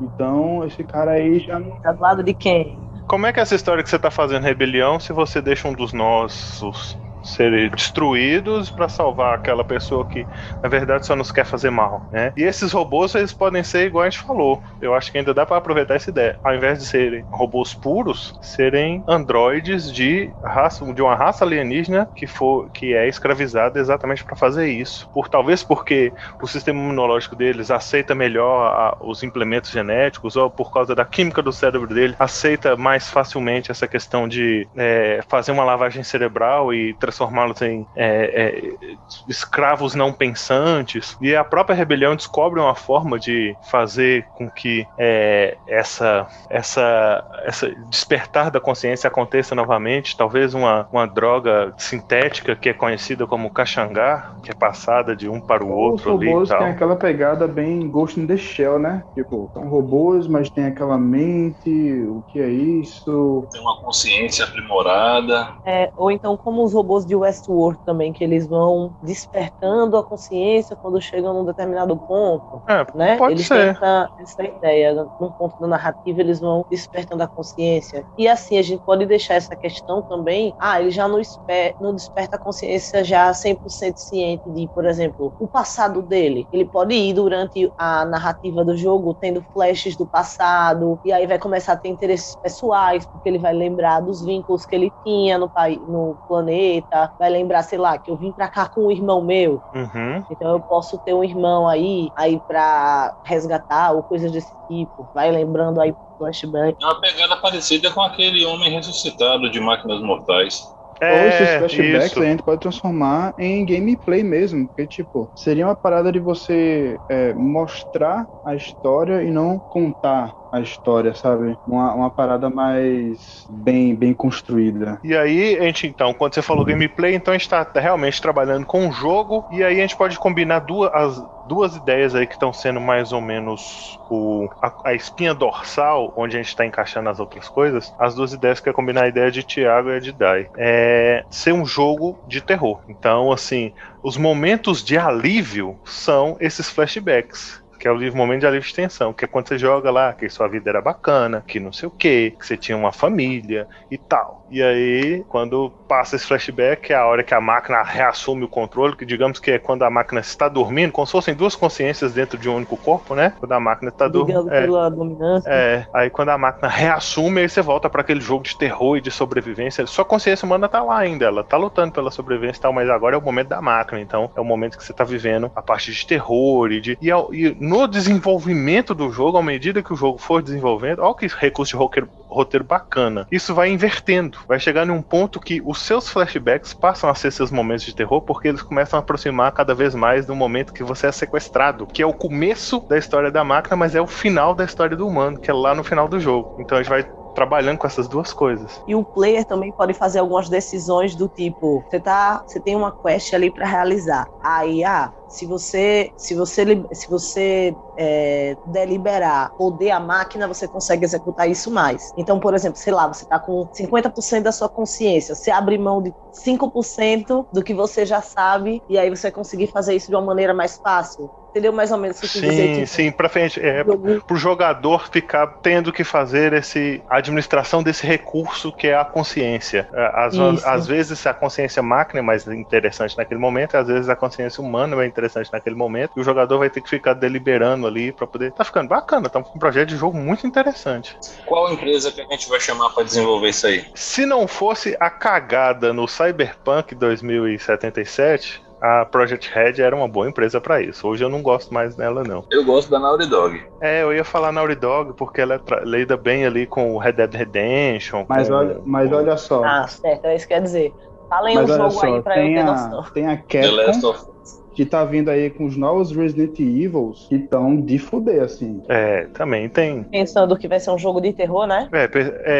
então esse cara aí já não. Tá do lado de quem? Como é que é essa história que você tá fazendo rebelião se você deixa um dos nossos serem destruídos para salvar aquela pessoa que na verdade só nos quer fazer mal, né? E esses robôs eles podem ser igual a gente falou. Eu acho que ainda dá para aproveitar essa ideia. Ao invés de serem robôs puros, serem androides de raça, de uma raça alienígena que for que é escravizada exatamente para fazer isso. Por talvez porque o sistema imunológico deles aceita melhor a- os implementos genéticos ou por causa da química do cérebro dele aceita mais facilmente essa questão de é, fazer uma lavagem cerebral e transformá-los em é, é, escravos não pensantes. E a própria rebelião descobre uma forma de fazer com que é, essa, essa, essa despertar da consciência aconteça novamente. Talvez uma, uma droga sintética que é conhecida como caxangá, que é passada de um para o Os outro ali e robôs tal. têm aquela pegada bem Ghost in the Shell, né? Tipo, são robôs, mas tem aquela mente, o que é isso? Tem uma consciência aprimorada. É, ou então como os robôs de Westworld também, que eles vão despertando a consciência quando chegam num determinado ponto, É, né? Pode eles ser. têm essa, essa ideia, num ponto da narrativa eles vão despertando a consciência. E assim, a gente pode deixar essa questão também, ah, ele já não, esper, não desperta a consciência já 100% ciente de, por exemplo, o passado dele. Ele pode ir durante a narrativa do jogo tendo flashes do passado, e aí vai começar a ter interesses pessoais, porque ele vai lembrar dos vínculos que ele tinha no, pai, no planeta, vai lembrar, sei lá, que eu vim pra cá com um irmão meu, Uhum. então eu posso ter um irmão aí, aí pra resgatar ou coisas desse tipo. Vai lembrando aí flashback. É uma pegada parecida com aquele homem ressuscitado de Máquinas Mortais. Ou esses É, flashbacks isso. a gente pode transformar em gameplay mesmo. Porque, tipo, seria uma parada de você é, mostrar a história e não contar a história, sabe? Uma, uma parada mais bem, bem construída. E aí, a gente, então, quando você falou gameplay, então a gente tá realmente trabalhando com o jogo, e aí a gente pode combinar duas, as duas ideias aí que estão sendo mais ou menos o, a, a espinha dorsal, onde a gente tá encaixando as outras coisas. As duas ideias que é combinar a ideia de Thiago e a de Dai. É ser um jogo de terror. Então, assim, os momentos de alívio são esses flashbacks. Que é o momento de alívio de tensão, que é quando você joga lá, que sua vida era bacana, que não sei o que, que você tinha uma família e tal. E aí, quando passa esse flashback, é a hora que a máquina reassume o controle, que digamos que é quando a máquina está dormindo, como se fossem duas consciências dentro de um único corpo, né? Quando a máquina está dormindo. É, pela dominância. é, aí quando a máquina reassume, aí você volta para aquele jogo de terror e de sobrevivência. Sua consciência humana tá lá ainda, ela tá lutando pela sobrevivência e tal, mas agora é o momento da máquina, então é o momento que você tá vivendo a parte de terror e de. E, ao- e no desenvolvimento do jogo, à medida que o jogo for desenvolvendo, olha que recurso de roteiro, bacana. Isso vai invertendo. Vai chegar num ponto que os seus flashbacks passam a ser seus momentos de terror, porque eles começam a aproximar cada vez mais do momento que você é sequestrado, que é o começo da história da máquina, mas é o final da história do humano, que é lá no final do jogo. Então a gente vai trabalhando com essas duas coisas. E o player também pode fazer algumas decisões do tipo, você tá, você tem uma quest ali para realizar. Aí, ah, se você, se você, se você é, deliberar poder à máquina, você consegue executar isso mais. Então, por exemplo, sei lá, você tá com 50% da sua consciência, você abre mão de 5% do que você já sabe e aí você vai conseguir fazer isso de uma maneira mais fácil. Entendeu mais ou menos o que quis dizer? Sim, Tipo, sim, pra frente. É, jogo- pro jogador ficar tendo que fazer esse a administração desse recurso que é a consciência. É, Às, às vezes a consciência máquina é mais interessante naquele momento, às vezes a consciência humana é interessante naquele momento, e o jogador vai ter que ficar deliberando ali pra poder. Tá ficando bacana, tá um projeto de jogo muito interessante. Qual empresa que a gente vai chamar pra desenvolver isso aí? Se não fosse a cagada no Cyberpunk 2077, a Project Red era uma boa empresa pra isso. Hoje eu não gosto mais dela não. Eu gosto da Naughty Dog. É, eu ia falar Naughty Dog porque ela é lida bem ali com o Red Dead Redemption. Mas com- olha, mas com- olha só. Ah, certo, é isso que quer dizer. Falem mas olha jogo aí só, pra eu tem ter a, noção. tem a The Last Capcom of que tá vindo aí com os novos Resident Evils que estão de fuder, assim. É, também tem. Pensando que vai ser um jogo de terror, né? É,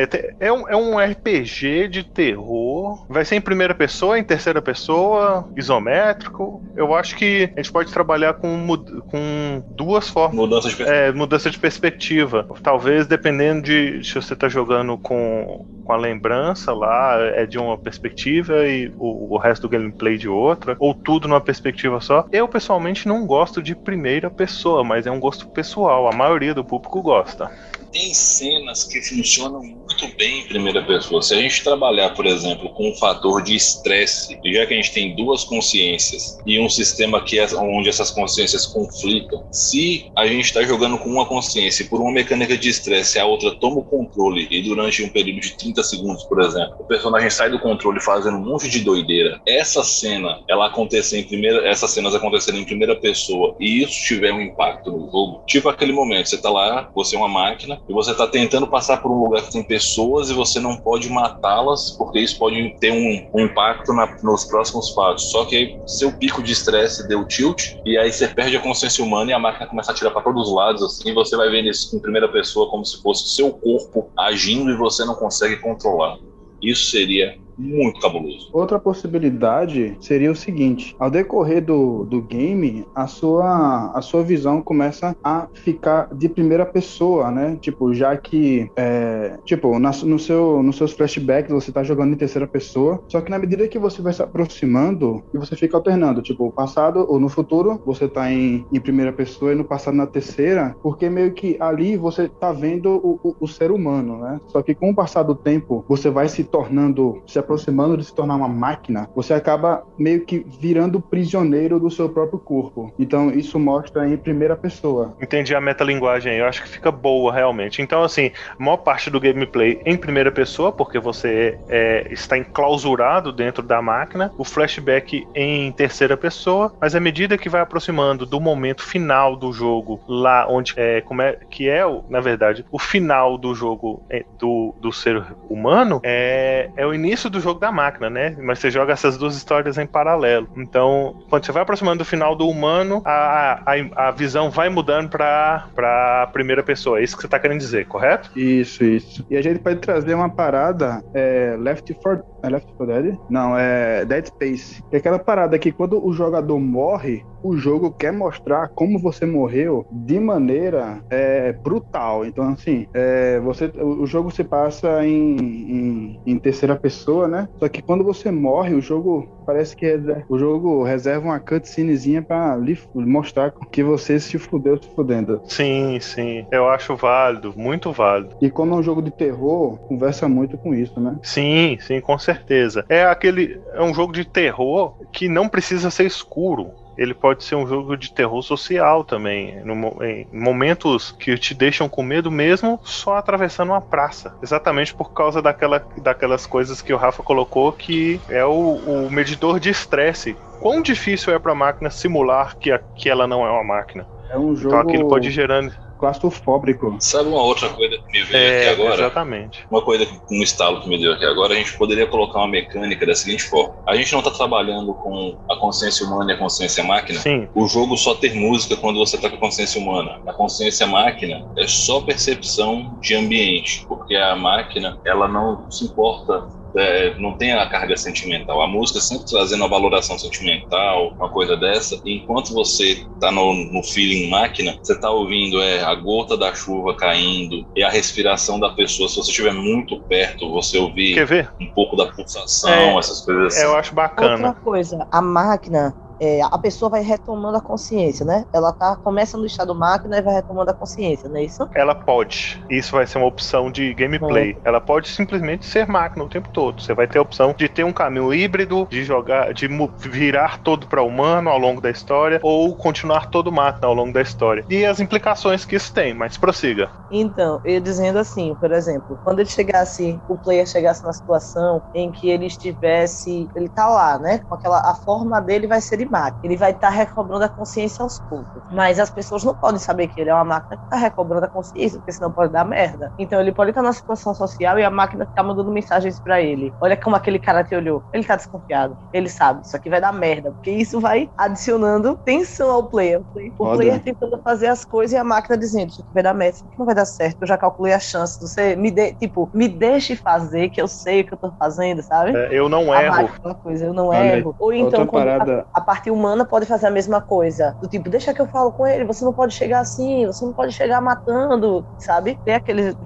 é, é um, é um RPG de terror. Vai ser em primeira pessoa, em terceira pessoa, isométrico. Eu acho que a gente pode trabalhar com, com duas formas. Mudança de perspectiva. É, mudança de perspectiva. Talvez dependendo de se você tá jogando com, com a lembrança lá, é de uma perspectiva e o, o resto do gameplay de outra, ou tudo numa perspectiva só. Eu pessoalmente não gosto de primeira pessoa, mas é um gosto pessoal. A maioria do público gosta. Tem cenas que funcionam muito bem em primeira pessoa. Se a gente trabalhar, por exemplo, com um fator de estresse, já que a gente tem duas consciências e um sistema que é onde essas consciências conflitam, se a gente está jogando com uma consciência e por uma mecânica de estresse a outra toma o controle e durante um período de 30 segundos, por exemplo, o personagem sai do controle fazendo um monte de doideira, essa cena, ela acontecer em primeira, essas cenas acontecerem em primeira pessoa e isso tiver um impacto no jogo, tipo aquele momento, você tá lá, você é uma máquina, e você tá tentando passar por um lugar que tem pessoas e você não pode matá-las, porque isso pode ter um, um impacto na- nos próximos passos. Só que aí seu pico de estresse deu tilt, e aí você perde a consciência humana e a máquina começa a tirar para todos os lados, assim, e você vai vendo isso em primeira pessoa como se fosse seu corpo agindo e você não consegue controlar. Isso seria muito cabuloso. Outra possibilidade seria o seguinte: ao decorrer do, do game, a sua, a sua visão começa a ficar de primeira pessoa, né? Tipo, já que, é, tipo, na, no seu, nos seus flashbacks você tá jogando em terceira pessoa, só que na medida que você vai se aproximando e você fica alternando, tipo, o passado ou no futuro você tá em, em primeira pessoa e no passado na terceira, porque meio que ali você tá vendo o, o, o ser humano, né? Só que com o passar do tempo você vai se tornando, se aproximando de se tornar uma máquina, você acaba meio que virando prisioneiro do seu próprio corpo. Então isso mostra em primeira pessoa. Entendi a metalinguagem aí, eu acho que fica boa realmente. Então, assim, maior parte do gameplay em primeira pessoa, porque você é, está enclausurado dentro da máquina, o flashback em terceira pessoa, mas à medida que vai aproximando do momento final do jogo, lá onde é, como é que é, na verdade, o final do jogo é, do, do ser humano, é, é o início do jogo da máquina, né? Mas você joga essas duas histórias em paralelo. Então, quando você vai aproximando do final do humano, a, a, a visão vai mudando pra, pra primeira pessoa. É isso que você tá querendo dizer, correto? Isso, isso. E a gente pode trazer uma parada é, Left 4 é Left 4 Dead? Não, é Dead Space. É aquela parada que quando o jogador morre, o jogo quer mostrar como você morreu de maneira é, brutal. Então, assim, é, você, o jogo se passa em, em, em terceira pessoa pessoa, né? Só que quando você morre, o jogo parece que reserva, o jogo reserva uma cutscenezinha pra lhe mostrar que você se fudeu se fudendo. Sim, sim. Eu acho válido, muito válido. E como é um jogo de terror, conversa muito com isso, né? Sim, sim, com certeza. É aquele. É um jogo de terror que não precisa ser escuro ele pode ser um jogo de terror social também, no, em momentos que te deixam com medo mesmo só atravessando uma praça. Exatamente por causa daquela, daquelas coisas que o Rafa colocou, que é o, o medidor de estresse. Quão difícil é para a máquina simular que, a, que ela não é uma máquina? É um jogo. Então aquilo pode ir gerando claustrofóbico. Sabe uma outra coisa que me veio É, aqui agora? exatamente. Uma coisa, que- um estalo que me deu aqui agora, a gente poderia colocar uma mecânica da seguinte forma. A gente não está trabalhando com a consciência humana e a consciência máquina. Sim, O jogo só ter música quando você está com a consciência humana. A consciência máquina é só percepção de ambiente, porque a máquina ela não se importa, é, não tem a carga sentimental. A música sempre trazendo uma valoração sentimental, uma coisa dessa. E enquanto você está no, no feeling máquina, você está ouvindo é a gota da chuva caindo e a respiração da pessoa. Se você estiver muito perto, você ouvir quer ver? um pouco da pulsação, É, essas coisas assim. Eu acho Outra bacana. coisa, a máquina, é, a pessoa vai retomando a consciência, né? Ela tá, começa no estado máquina e vai retomando a consciência, não é isso? Ela pode. Isso vai ser uma opção de gameplay. Ela pode simplesmente ser máquina o tempo todo. Você vai ter a opção de ter um caminho híbrido, de jogar, de virar todo para humano ao longo da história, ou continuar todo máquina ao longo da história. E as implicações que isso tem, mas prossiga. Então, eu dizendo assim, por exemplo, quando ele chegasse, o player chegasse na situação em que ele estivesse, ele tá lá, né? Com aquela, a forma dele vai ser máquina. Ele vai estar recobrando a consciência aos poucos. Mas as pessoas não podem saber que ele é uma máquina que tá recobrando a consciência, porque senão pode dar merda. Então ele pode estar numa situação social e a máquina ficar mandando mensagens pra ele. Olha como aquele cara te olhou. Ele tá desconfiado. Ele sabe, isso aqui vai dar merda, porque isso vai adicionando tensão ao player. O Foda. player tentando fazer as coisas e a máquina dizendo, isso aqui vai dar merda, isso aqui não vai dar certo, eu já calculei a chance. Você me dê, tipo, me deixe fazer, que eu sei o que eu tô fazendo, sabe? É, eu não A erro. máquina, aquela coisa, eu não Olha erro. Ou então, quando a- parada. a parte humana pode fazer a mesma coisa. Do tipo, deixa que eu falo com ele, você não pode chegar assim, você não pode chegar matando, sabe? Tem aqueles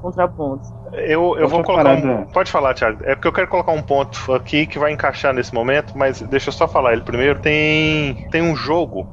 contrapontos. Eu, eu Outra vou colocar. um-. Pode falar, Thiago. É porque eu quero colocar um ponto aqui que vai encaixar nesse momento, mas deixa eu só falar ele primeiro. Tem, tem um jogo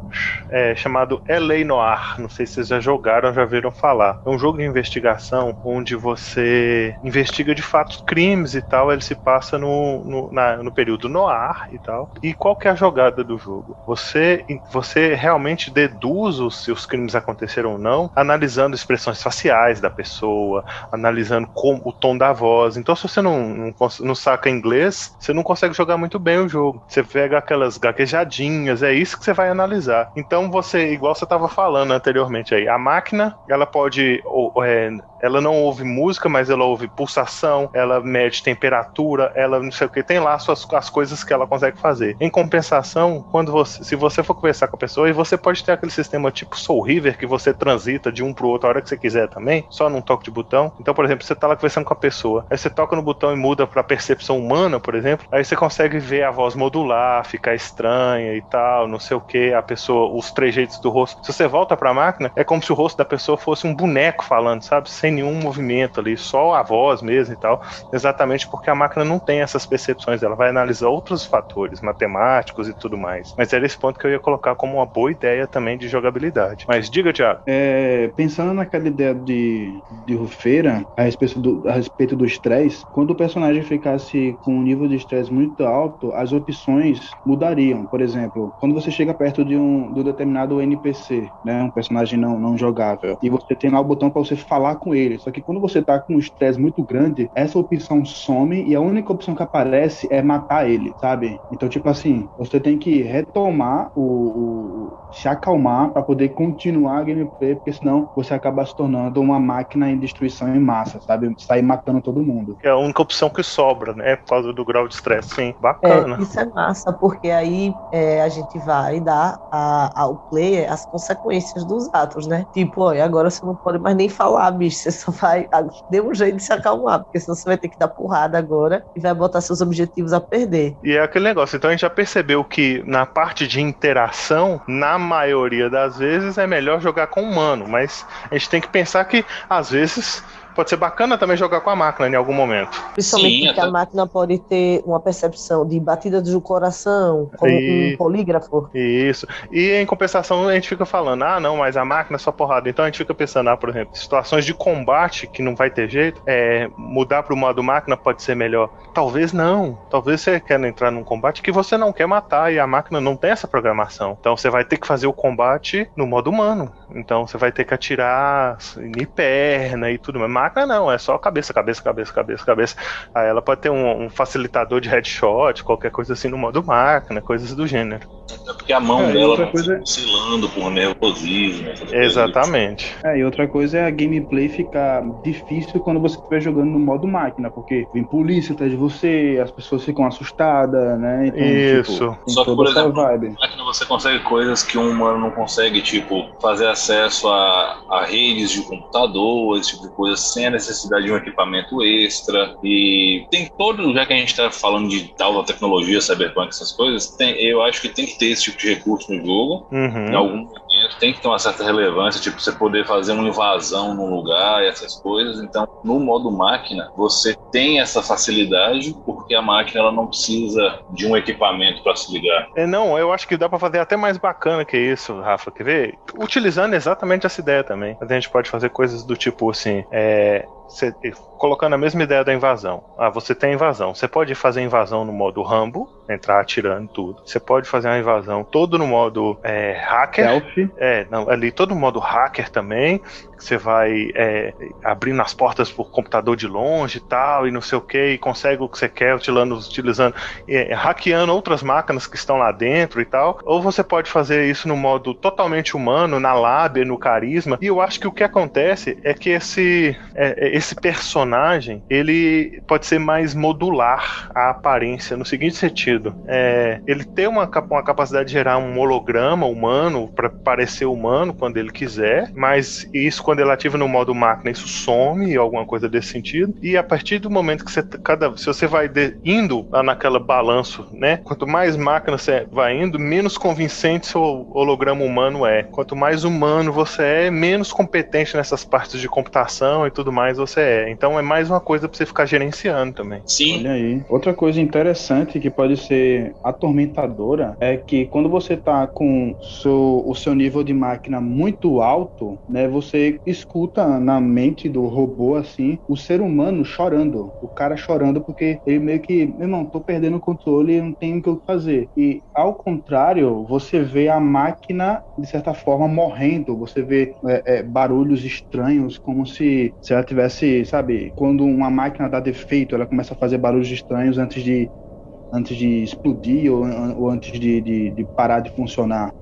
é, chamado LA Noir. Não sei se vocês já jogaram ou já viram falar. É um jogo de investigação onde você investiga de fato crimes e tal. Ele se passa no, no, na- no período noir e tal. E qual que é a jogada do jogo? Você, você realmente deduz os, se os crimes aconteceram ou não, analisando expressões faciais da pessoa, analisando como, o tom da voz. Então, se você não, não, não saca inglês, você não consegue jogar muito bem o jogo. Você pega aquelas gaguejadinhas, é isso que você vai analisar. Então, você, igual você estava falando anteriormente aí, a máquina, ela pode. ou- é, ela não ouve música, mas ela ouve pulsação, ela mede temperatura, ela não sei o que, tem lá suas, as coisas que ela consegue fazer. Em compensação, quando você, se você for conversar com a pessoa, e você pode ter aquele sistema tipo Soul River, que você transita de um pro outro a hora que você quiser também, só num toque de botão. Então, por exemplo, você tá lá conversando com a pessoa, aí você toca no botão e muda pra percepção humana, por exemplo, aí você consegue ver a voz modular, ficar estranha e tal, não sei o que, a pessoa, os trejeitos do rosto. Se você volta pra máquina, é como se o rosto da pessoa fosse um boneco falando, sabe? Sem nenhum movimento ali, só a voz mesmo e tal. Exatamente porque a máquina não tem essas percepções, ela vai analisar outros fatores matemáticos e tudo mais. Mas era esse ponto que eu ia colocar como uma boa ideia também de jogabilidade. Mas diga, Thiago. É, pensando naquela ideia de, de Rufeira a respeito do, a respeito do estresse, quando o personagem ficasse com um nível de estresse muito alto, as opções mudariam. Por exemplo, quando você chega perto de um, de um determinado NPC, né, um personagem não, não jogável, e você tem lá o botão para você falar com ele. Só que quando você tá com um estresse muito grande, essa opção some e a única opção que aparece é matar ele, sabe? Então, tipo assim, você tem que retomar o, o se acalmar para poder continuar a gameplay, porque senão você acaba se tornando uma máquina em destruição em massa, sabe? Sair matando todo mundo. É a única opção que sobra, né? Por causa do grau de estresse. Sim, É, bacana. isso é massa, porque aí é, a gente vai dar a- ao player as consequências dos atos, né? Tipo, olha, agora você não pode mais nem falar, bicho. Você só vai. Dê um jeito de se acalmar, porque senão você vai ter que dar porrada agora e vai botar seus objetivos a perder. E é aquele negócio, então a gente já percebeu que na parte de interação, na maioria das vezes é melhor jogar com humano, mas a gente tem que pensar que às vezes pode ser bacana também jogar com a máquina em algum momento. Principalmente Sim, porque até- a máquina pode ter uma percepção de batida do coração, como E- um polígrafo. Isso. E em compensação, a gente fica falando, ah, não, mas a máquina é só porrada. Então a gente fica pensando, ah, por exemplo, situações de combate que não vai ter jeito, é, mudar pro modo máquina pode ser melhor. Talvez não. Talvez você quer entrar num combate que você não quer matar e a máquina não tem essa programação. Então você vai ter que fazer o combate no modo humano. Então você vai ter que atirar em perna e tudo. Mas máquina não, é só cabeça, cabeça, cabeça, cabeça, cabeça. Aí ela pode ter um, um facilitador de headshot, qualquer coisa assim no modo máquina, coisas do gênero. Até porque a mão É, dela outra não coisa- fica oscilando por nervosismo. Exatamente. É, e outra coisa é a gameplay ficar difícil quando você estiver jogando no modo máquina, porque vem polícia atrás de você, as pessoas ficam assustadas, né? Então, Isso. Tipo, Só que, por essa exemplo, vibe. Na máquina você consegue coisas que um humano não consegue, tipo, fazer acesso a, a redes de computador, esse tipo de coisa, sem a necessidade de um equipamento extra. E tem todo, já que a gente está falando de alta tecnologia, cyberpunk, essas coisas, tem, eu acho que tem que ter esse tipo de recurso no jogo. Uhum. Em algum momento tem que ter uma certa relevância, tipo, você poder fazer uma invasão num lugar e essas coisas. Então, no modo máquina, você tem essa facilidade, porque a máquina ela não precisa de um equipamento para se ligar. É, não, eu acho que dá pra fazer até mais bacana que isso, Rafa. Quer ver? Utilizando exatamente essa ideia também. A gente pode fazer coisas do tipo assim, é, colocando a mesma ideia da invasão. Ah, você tem invasão. Você pode fazer invasão no modo Rambo, entrar atirando tudo. Você pode fazer uma invasão todo no modo é, hacker. Selfie. É, não, ali todo modo hacker também, você vai é, abrindo as portas por computador de longe e tal, e não sei o que, e consegue o que você quer utilizando, utilizando é, hackeando outras máquinas que estão lá dentro e tal. Ou você pode fazer isso no modo totalmente humano, na lábia, no carisma. E eu acho que o que acontece é que esse, é, é, esse personagem ele pode ser mais modular a aparência, no seguinte sentido: é, ele tem uma, uma capacidade de gerar um holograma humano para parecer humano quando ele quiser, mas isso quando ele ativa no modo máquina, isso some, alguma coisa desse sentido. E a partir do momento que você cada se você vai de- indo lá naquela balanço, né? Quanto mais máquina você vai indo, menos convincente seu holograma humano é. Quanto mais humano você é, menos competente nessas partes de computação e tudo mais você é. Então é mais uma coisa para você ficar gerenciando também. Sim, Olha aí. Outra coisa interessante que pode ser atormentadora é que quando você tá com seu, o seu nível de máquina muito alto, né, você escuta na mente do robô assim o ser humano chorando, o cara chorando porque ele meio que, meu irmão, tô perdendo o controle não tenho o que fazer. E ao contrário, você vê a máquina de certa forma morrendo, você vê é, é, barulhos estranhos, como se, se ela tivesse, sabe, quando uma máquina dá defeito, ela começa a fazer barulhos estranhos antes de, antes de explodir ou, ou antes de, de, de parar de funcionar.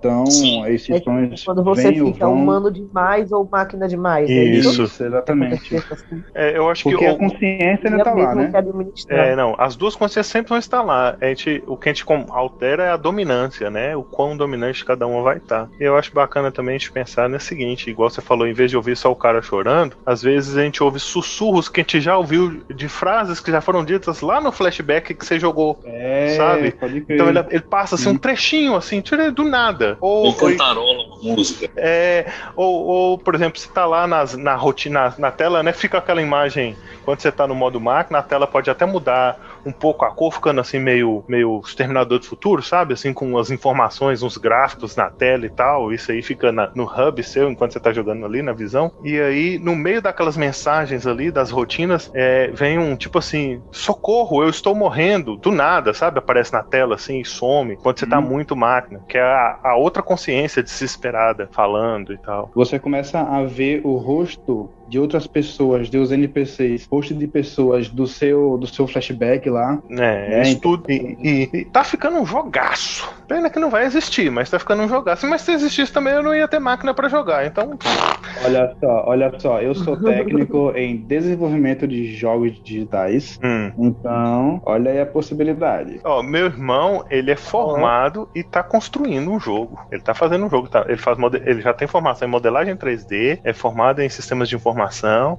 Então, Sim. esses É sons Quando você fica vão. humano demais ou máquina demais. é Isso. Isso, exatamente. Assim, É, eu acho Porque que a o- consciência ainda e tá a lá, né? É, não, as duas consciências sempre vão estar lá. A gente, o que a gente altera é a dominância, né? O quão dominante cada uma vai estar. E eu acho bacana também a gente pensar no seguinte, igual você falou, em vez de ouvir só o cara chorando, às vezes a gente ouve sussurros que a gente já ouviu de frases que já foram ditas lá no flashback que você jogou. É, Sabe? pode crer. Então ele, ele passa assim um trechinho, assim, tira do nada. Ou, Ou ou, cantarola uma música. é, ou, ou, por exemplo, se tá lá nas- na rotina, na tela, né? Fica aquela imagem, quando você tá no modo máquina, a tela pode até mudar um pouco a cor, ficando assim meio, meio Exterminador do Futuro, sabe? Assim, com as informações, uns gráficos na tela e tal. Isso aí fica na- no hub seu, enquanto você tá jogando ali na visão. E aí, no meio daquelas mensagens ali, das rotinas, é, vem um tipo assim: socorro, eu estou morrendo, do nada, sabe? Aparece na tela assim e some, quando você tá Hum. muito máquina, que é a, a outra consciência desesperada falando e tal. Você começa a ver o rosto de outras pessoas, de os NPCs, rosto de pessoas do seu do seu flashback lá. É, É, isso então- tudo. E, e- e tá ficando um jogaço. Pena que não vai existir, mas tá ficando um jogaço. Mas se existisse também eu não ia ter máquina pra jogar. Então, Olha só, olha só, eu sou técnico em desenvolvimento de jogos digitais. hum. Então, olha aí a possibilidade. Ó, meu irmão, ele é formado e tá construindo um jogo. Ele tá fazendo um jogo, tá? Ele, faz mode- ele já tem formação em modelagem 3D, é formado em sistemas de informação.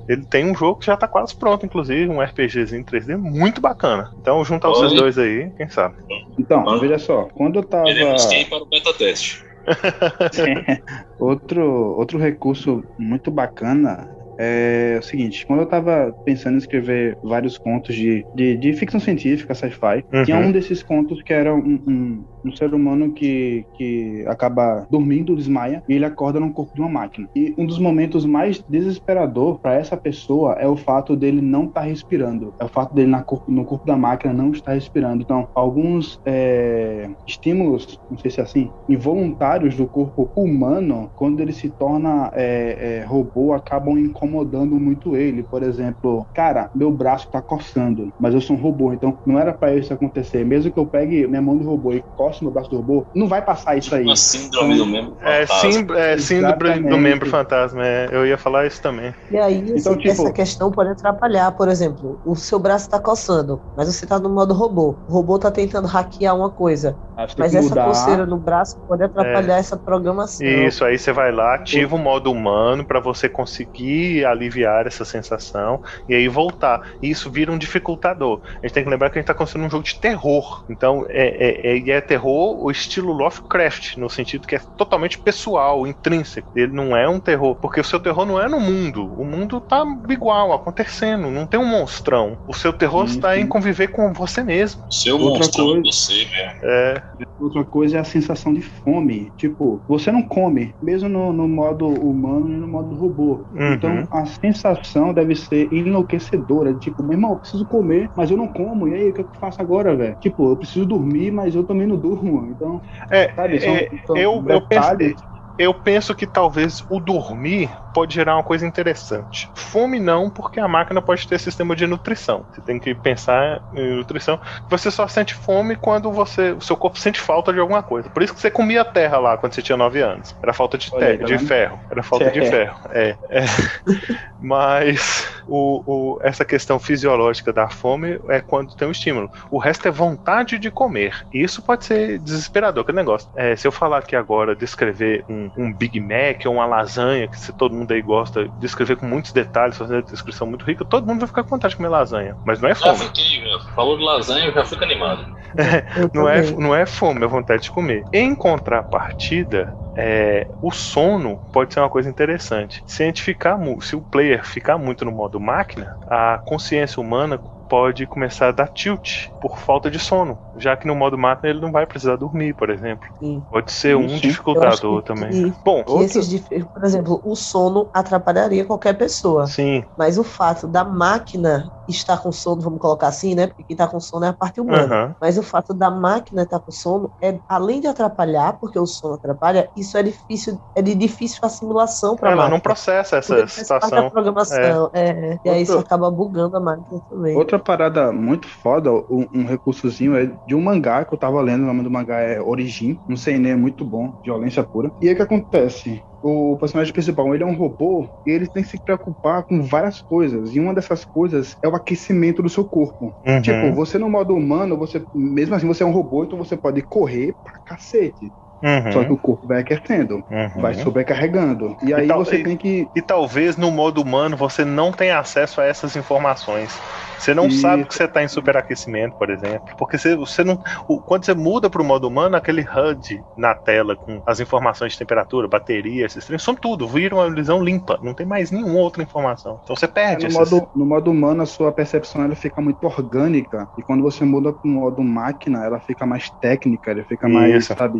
Ele tem um jogo que já tá quase pronto, inclusive, um RPGzinho 3D muito bacana. Então, juntar os Olha. dois aí, quem sabe? Então, Ah. veja só, quando eu tava ir para o beta teste. outro outro recurso muito bacana é o seguinte: quando eu tava pensando em escrever vários contos de, de, de ficção científica, sci-fi, Uhum. tinha um desses contos que era um, um, um ser humano que, que acaba dormindo, desmaia, e ele acorda no corpo de uma máquina. E um dos momentos mais desesperador para essa pessoa é o fato dele não estar respirando. É o fato dele na corpo, no corpo da máquina não estar respirando. Então, alguns é, estímulos, não sei se é assim, involuntários do corpo humano, quando ele se torna é, é, robô, acabam incomodando muito ele. Por exemplo, cara, meu braço tá coçando, mas eu sou um robô, então não era para isso acontecer. Mesmo que eu pegue minha mão do robô e coce meu braço do robô, não vai passar isso aí. Uma síndrome do membro É, fantasma. sim, é síndrome do membro fantasma. é, eu ia falar isso também. E aí, Então, esse- tipo- essa questão pode atrapalhar. Por exemplo, o seu braço tá coçando, mas você tá no modo robô. O robô tá tentando hackear uma coisa. Mas essa mudar. coceira no braço pode atrapalhar essa programação. Isso, aí você vai lá, ativa o modo humano pra você conseguir aliviar essa sensação e aí voltar. E isso vira um dificultador. A gente tem que lembrar que a gente tá construindo um jogo de terror. Então, é, é, é, e é terror o estilo Lovecraft, no sentido que é totalmente pessoal, intrínseco. Ele não é um terror, porque o seu terror não é no mundo. O mundo tá igual, acontecendo, não tem um monstrão. O seu terror Sim, está sim. em conviver com você mesmo. Seu Outra monstrão, coisa- você. É, Outra coisa é a sensação de fome. Tipo, você não come, mesmo no, no modo humano e no modo robô. Uhum. Então a sensação deve ser enlouquecedora. Tipo, meu irmão, eu preciso comer, mas eu não como. E aí, o que eu faço agora, velho? Tipo, eu preciso dormir, mas eu também não durmo. Então, é, sabe, são, é, são eu, eu detalhes. Eu penso que talvez o dormir pode gerar uma coisa interessante. Fome não, porque a máquina pode ter sistema de nutrição. Você tem que pensar em nutrição. Você só sente fome quando você, o seu corpo sente falta de alguma coisa. Por isso que você comia terra lá quando você tinha 9 anos. Era falta de, Olha aí, te- tá de ferro. Era falta de É. ferro. É, é. Mas o, o- essa questão fisiológica da fome é quando tem um estímulo. O resto é vontade de comer. E isso pode ser desesperador, aquele negócio. É, se eu falar aqui agora, descrever um, um Big Mac ou uma lasanha, que se todo mundo aí gosta, descrever com muitos detalhes, fazer uma descrição muito rica, todo mundo vai ficar com vontade de comer lasanha. Mas não é Já fome. fiquei, já. falou de lasanha, eu já fico animado. Não é, não é fome, é vontade de comer. Em contrapartida, é, o sono pode ser uma coisa interessante. Se a gente ficar, se o player ficar muito no modo máquina, a consciência humana pode começar a dar tilt por falta de sono, já que no modo máquina ele não vai precisar dormir, por exemplo. Sim. Pode ser um dificultador que- também. que- Bom, Que esses, por exemplo, o sono atrapalharia qualquer pessoa. sim, Mas o fato da máquina estar com sono, vamos colocar assim, né? Porque quem está com sono é a parte humana. aham, Mas o fato da máquina estar com sono é, além de atrapalhar, porque o sono atrapalha, isso é difícil, é de difícil assimilação para a ela máquina. não processa essa parte da situação. programação. É. E aí isso Outro- acaba bugando a máquina também. Outra parada muito foda, um, um recursozinho é de um mangá que eu tava lendo, o nome do mangá é Origin, um seinen muito bom, violência pura. E aí o que acontece? O personagem principal, ele é um robô e ele tem que se preocupar com várias coisas. E uma dessas coisas é o aquecimento do seu corpo. Uhum. Tipo, você no modo humano, você mesmo assim você é um robô, então você pode correr pra cacete. Uhum, Só que o corpo vai aquecendo, uhum. vai sobrecarregando. E aí tal- você e- tem que E talvez no modo humano você não tenha acesso a essas informações. Você não Isso. sabe que você está em superaquecimento, por exemplo. Porque você, você não. o- quando você muda para o modo humano, aquele HUD na tela com as informações de temperatura, bateria, esses trem, são tudo, vira uma visão limpa. Não tem mais nenhuma outra informação. Então você perde no essas- modo, no modo humano, a sua percepção ela fica muito orgânica. E quando você muda para o modo máquina, ela fica mais técnica, ela fica mais, Isso. sabe,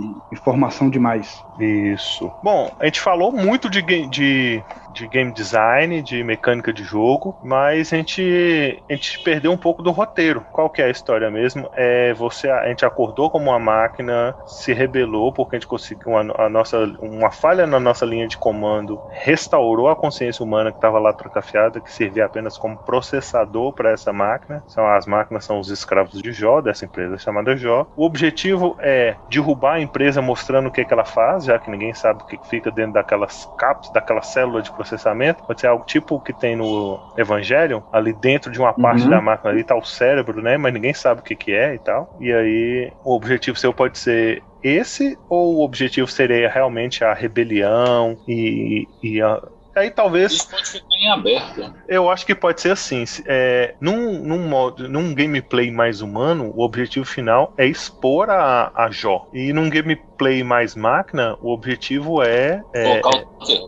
informação demais. Isso. Bom, a gente falou muito de, de, de game design, de mecânica de jogo, mas a gente, a gente perdeu um pouco do roteiro. Qual que é a história mesmo? É você, a gente acordou como uma máquina, se rebelou porque a gente conseguiu uma, a nossa, uma falha na nossa linha de comando, restaurou a consciência humana que estava lá trocafiada, que servia apenas como processador para essa máquina. São as máquinas são os escravos de Jó, dessa empresa chamada Jó. O objetivo é derrubar a empresa mostrando o que, que ela faz, já que ninguém sabe o que fica dentro daquelas caps, daquela célula de processamento. Pode ser algo tipo o que tem no Evangelion, ali dentro de uma parte Uhum. da máquina ali tá o cérebro, né? Mas ninguém sabe o que, que é e tal. E aí o objetivo seu pode ser esse, ou o objetivo seria realmente a rebelião e, e a- aí talvez Isso pode ficar em aberto. Eu acho que pode ser assim. É, num, num, modo, num gameplay mais humano, o objetivo final é expor a, a Jó. E num gameplay mais máquina, o objetivo é, é,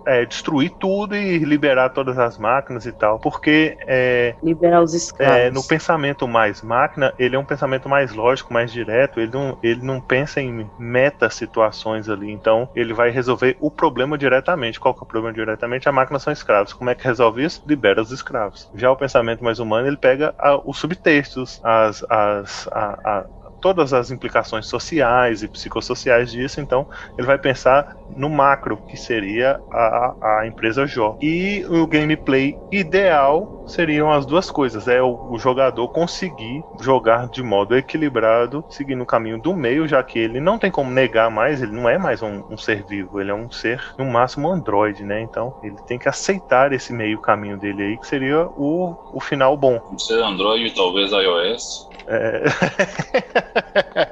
é destruir tudo e liberar todas as máquinas e tal. Porque é, Liberar os escravos. é, no pensamento mais máquina, ele é um pensamento mais lógico, mais direto. Ele não, ele não pensa em meta situações ali. Então, ele vai resolver o problema diretamente. Qual que é o problema diretamente? A máquina são escravos. Como é que resolve isso? Libera os escravos. Já o pensamento mais humano, ele pega a- os subtextos, as, as, a- a- todas as implicações sociais e psicossociais disso. Então, ele vai pensar no macro, que seria a, a empresa Jó. E o gameplay ideal seriam as duas coisas: é o, o jogador conseguir jogar de modo equilibrado, seguindo o caminho do meio, já que ele não tem como negar mais, ele não é mais um, um ser vivo, ele é um ser, no máximo, androide, né? Então ele tem que aceitar esse meio caminho dele aí, que seria o, o final bom. Ser Android, talvez iOS. É,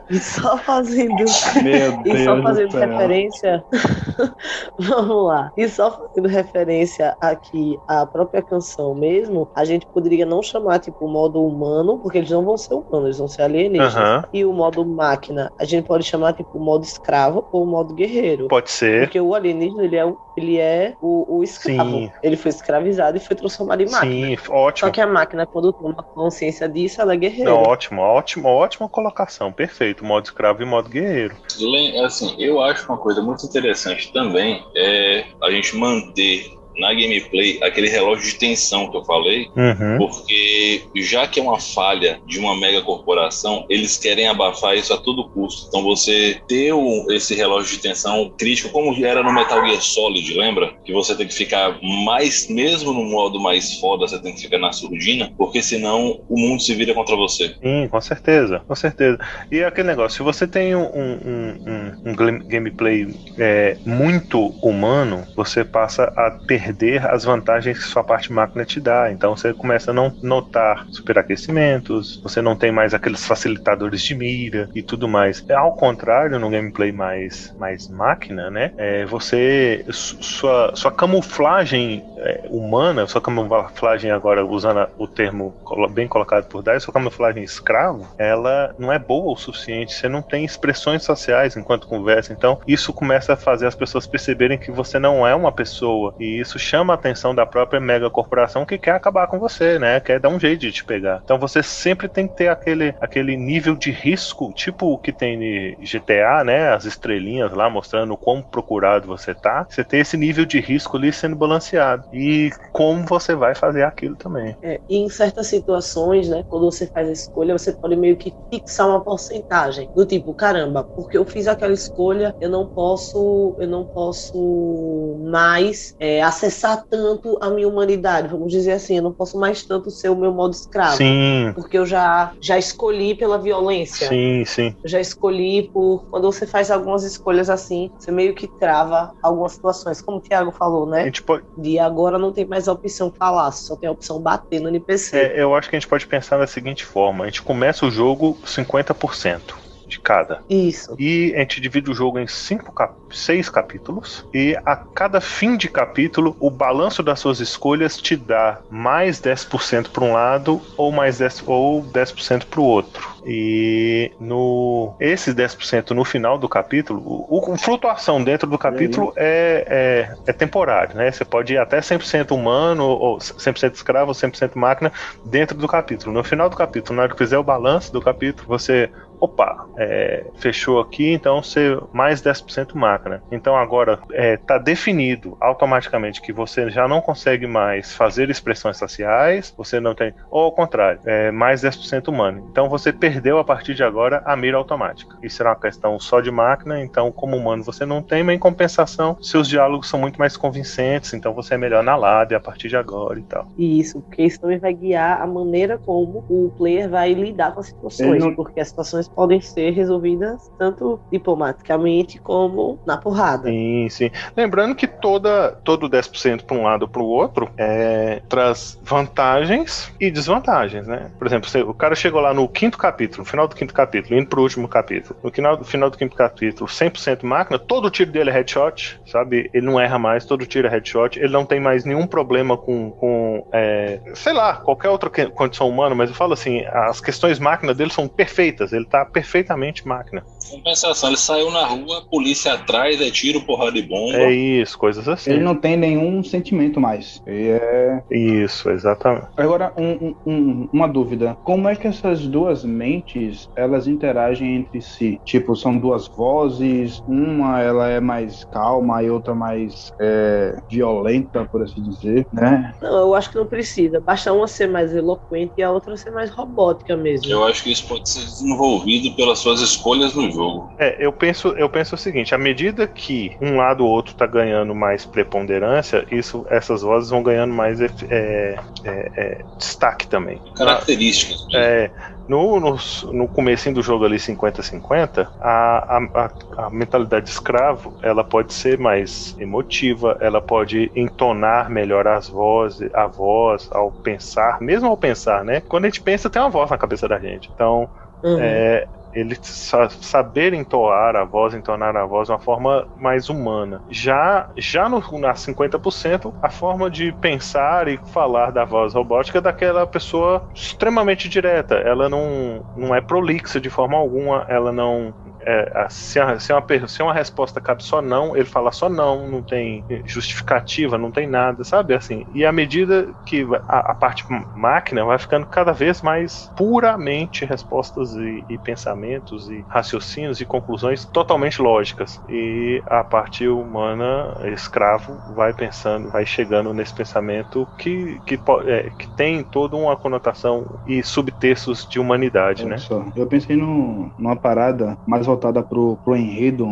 E só fazendo. Meu E só Deus fazendo referência. Vamos lá. E só fazendo referência aqui à própria canção mesmo, a gente poderia não chamar tipo o modo humano, porque eles não vão ser humanos, eles vão ser alienígenas. Aham. E o modo máquina, a gente pode chamar tipo o modo escravo ou o modo guerreiro. pode ser. Porque o alienígena, ele é, o- ele é o, o escravo. Sim. Ele foi escravizado e foi transformado em máquina. Sim, ótimo. Só que a máquina, quando toma consciência disso, ela é guerreira. Não, ótimo, ótimo, ótima colocação, perfeito. Modo escravo e modo guerreiro. Le- Assim, eu acho uma coisa muito interessante também é a gente manter na gameplay aquele relógio de tensão que eu falei, Uhum. porque já que é uma falha de uma mega corporação, eles querem abafar isso a todo custo. Então você ter o- esse relógio de tensão crítico, como era no Metal Gear Solid, lembra? Que você tem que ficar mais, mesmo no modo mais foda, você tem que ficar na surdina, porque senão o mundo se vira contra você. Sim, com certeza, com certeza. E aquele negócio, se você tem um, um, um- um gameplay é, muito humano, você passa a perder as vantagens que sua parte máquina te dá. Então você começa a não notar superaquecimentos, você não tem mais aqueles facilitadores de mira e tudo mais. É, Ao contrário, no gameplay mais, mais máquina, né? É, você. su- Sua, sua camuflagem é, humana, sua camuflagem agora usando o termo bem colocado por Dai, sua camuflagem escravo, ela não é boa o suficiente. Você não tem expressões sociais enquanto conversa. Então, isso começa a fazer as pessoas perceberem que você não é uma pessoa. E isso chama a atenção da própria mega corporação que quer acabar com você, né? Quer dar um jeito de te pegar. Então, você sempre tem que ter aquele, aquele nível de risco, tipo o que tem em GTA, né? As estrelinhas lá mostrando quão procurado você tá. Você tem esse nível de risco ali sendo balanceado. E como você vai fazer aquilo também. É, e em certas situações, né, quando você faz a escolha, você pode meio que fixar uma porcentagem. Do tipo, caramba, porque eu fiz aquela escolha, eu não posso, eu não posso mais é, acessar tanto a minha humanidade. Vamos dizer assim, eu não posso mais tanto ser o meu modo escravo. Sim, Porque eu já, já escolhi pela violência. sim, sim. Eu já escolhi por. Quando você faz algumas escolhas assim, você meio que trava algumas situações. Como o Thiago falou, A né? gente pode, De agora não tem mais a opção falar, só tem a opção bater no NPC. é, eu acho que a gente pode pensar da seguinte forma: a gente começa o jogo 50% de cada. Isso. E a gente divide o jogo em cinco cap seis capítulos. E a cada fim de capítulo, o balanço das suas escolhas te dá mais 10% para um lado ou mais 10%, ou 10% para o outro. E no esses 10% no final do capítulo, o, o- flutuação dentro do capítulo é, é, é temporário, né? Você pode ir até 100% humano, ou 100% escravo, ou 100% máquina dentro do capítulo. No final do capítulo, na hora que fizer o balanço do capítulo, você opa, é, fechou aqui, então ser mais 10% máquina. Então agora está definido automaticamente que você já não consegue mais fazer expressões faciais, você não tem, ou ao contrário, é mais 10% humano. Então você perdeu a partir de agora a mira automática. Isso era uma questão só de máquina, então como humano você não tem, mas em compensação, seus diálogos são muito mais convincentes, então você é melhor na lábia a partir de agora e tal. Isso, porque isso também vai guiar a maneira como o player vai lidar com as situações, não- porque as situações podem ser resolvidas tanto diplomaticamente como na porrada. Sim, sim. Lembrando que toda, todo 10% para um lado ou para o outro é, traz vantagens e desvantagens, né? Por exemplo, o cara chegou lá no quinto capítulo, no final do quinto capítulo, indo pro último capítulo. No final, final do quinto capítulo, 100% máquina, todo tiro dele é headshot, sabe? Ele não erra mais, todo tiro é headshot. Ele não tem mais nenhum problema com, com é, sei lá, qualquer outra condição humana, mas eu falo assim, as questões máquina dele são perfeitas. Ele tá perfeitamente máquina. Compensação, ele saiu na rua, a polícia atrás, é tiro, porrada de bomba. É isso, coisas assim. Ele não tem nenhum sentimento mais. Ele é Isso, exatamente. Agora, um- um- uma dúvida. Como é que essas duas mentes, elas interagem entre si? Tipo, são duas vozes, uma ela é mais calma e outra mais é, violenta, por assim dizer, né? Não, eu acho que não precisa. Basta uma ser mais eloquente e a outra ser mais robótica mesmo. Eu acho que isso pode ser desenvolvido pelas suas escolhas no jogo. É, eu penso, eu penso o seguinte: à medida que um lado ou outro tá ganhando mais preponderância, isso, essas vozes vão ganhando mais é, é, é, destaque também. Características. É, no, no, no comecinho do jogo ali 50-50, a, a, a, a mentalidade de escravo ela pode ser mais emotiva, ela pode entonar melhor as vozes, a voz ao pensar, mesmo ao pensar, né? Quando a gente pensa, tem uma voz na cabeça da gente. Então, Uhum. é, ele sa- saber entoar a voz, entonar a voz de uma forma mais humana. Já, já no, na 50%, a forma de pensar e falar da voz robótica é daquela pessoa extremamente direta. Ela não, não é prolixa de forma alguma, ela não. É, se, a- se uma, per- se uma resposta cabe só não, ele fala só não, não tem justificativa, não tem nada, sabe? Assim, e à medida que a, a parte máquina vai ficando cada vez mais puramente respostas e, e pensamentos e raciocínios e conclusões totalmente lógicas. E a parte humana, escravo, vai pensando, vai chegando nesse pensamento que, que, é, que tem toda uma conotação e subtextos de humanidade, Olha né? só, eu pensei num- numa parada mais voltada pro, pro enredo,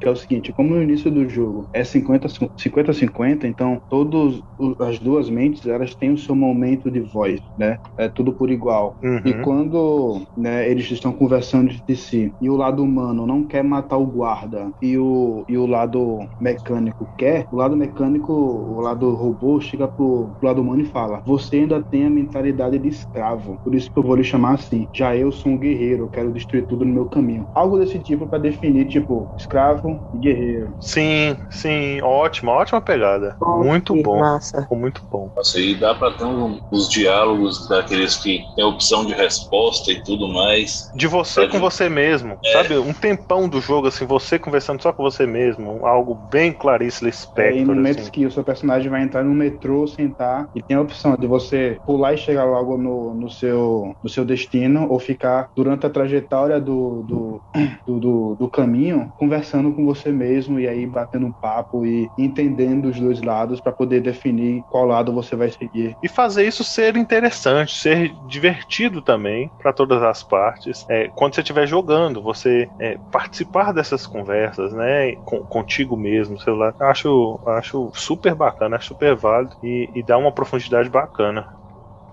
que é o seguinte, como no início do jogo é 50 50-50, então todas as duas mentes, elas têm o seu momento de voz, né? É tudo por igual. Uhum. E quando né, eles estão conversando entre si e o lado humano não quer matar o guarda e o, e o lado mecânico quer, o lado mecânico, o lado robô chega pro, pro lado humano e fala: Você ainda tem a mentalidade de escravo, por isso que eu vou lhe chamar assim. Já eu sou um guerreiro, eu quero destruir tudo no meu caminho. Algo desse tipo pra definir, tipo, escravo e guerreiro. Sim, sim, ótima, ótima pegada. Muito bom. Massa. Ficou muito bom. Nossa, e dá pra ter um- os diálogos daqueles que tem opção de resposta e tudo mais. De você com você mesmo, sabe? Um tempão do jogo, assim, você conversando só com você mesmo. Algo bem Clarice É, e Lispector, momentos assim. que o seu personagem vai entrar no metrô, sentar, e tem a opção de você pular e chegar logo no, no, seu, no seu destino, ou ficar durante a trajetória do, do, do, do- do caminho, conversando com você mesmo, e aí batendo um papo e entendendo os dois lados para poder definir qual lado você vai seguir. E fazer isso ser interessante, ser divertido também para todas as partes. É, quando você estiver jogando, você é, participar dessas conversas, né? com- contigo mesmo, sei lá. Acho, acho super bacana, acho super válido e, e dá uma profundidade bacana.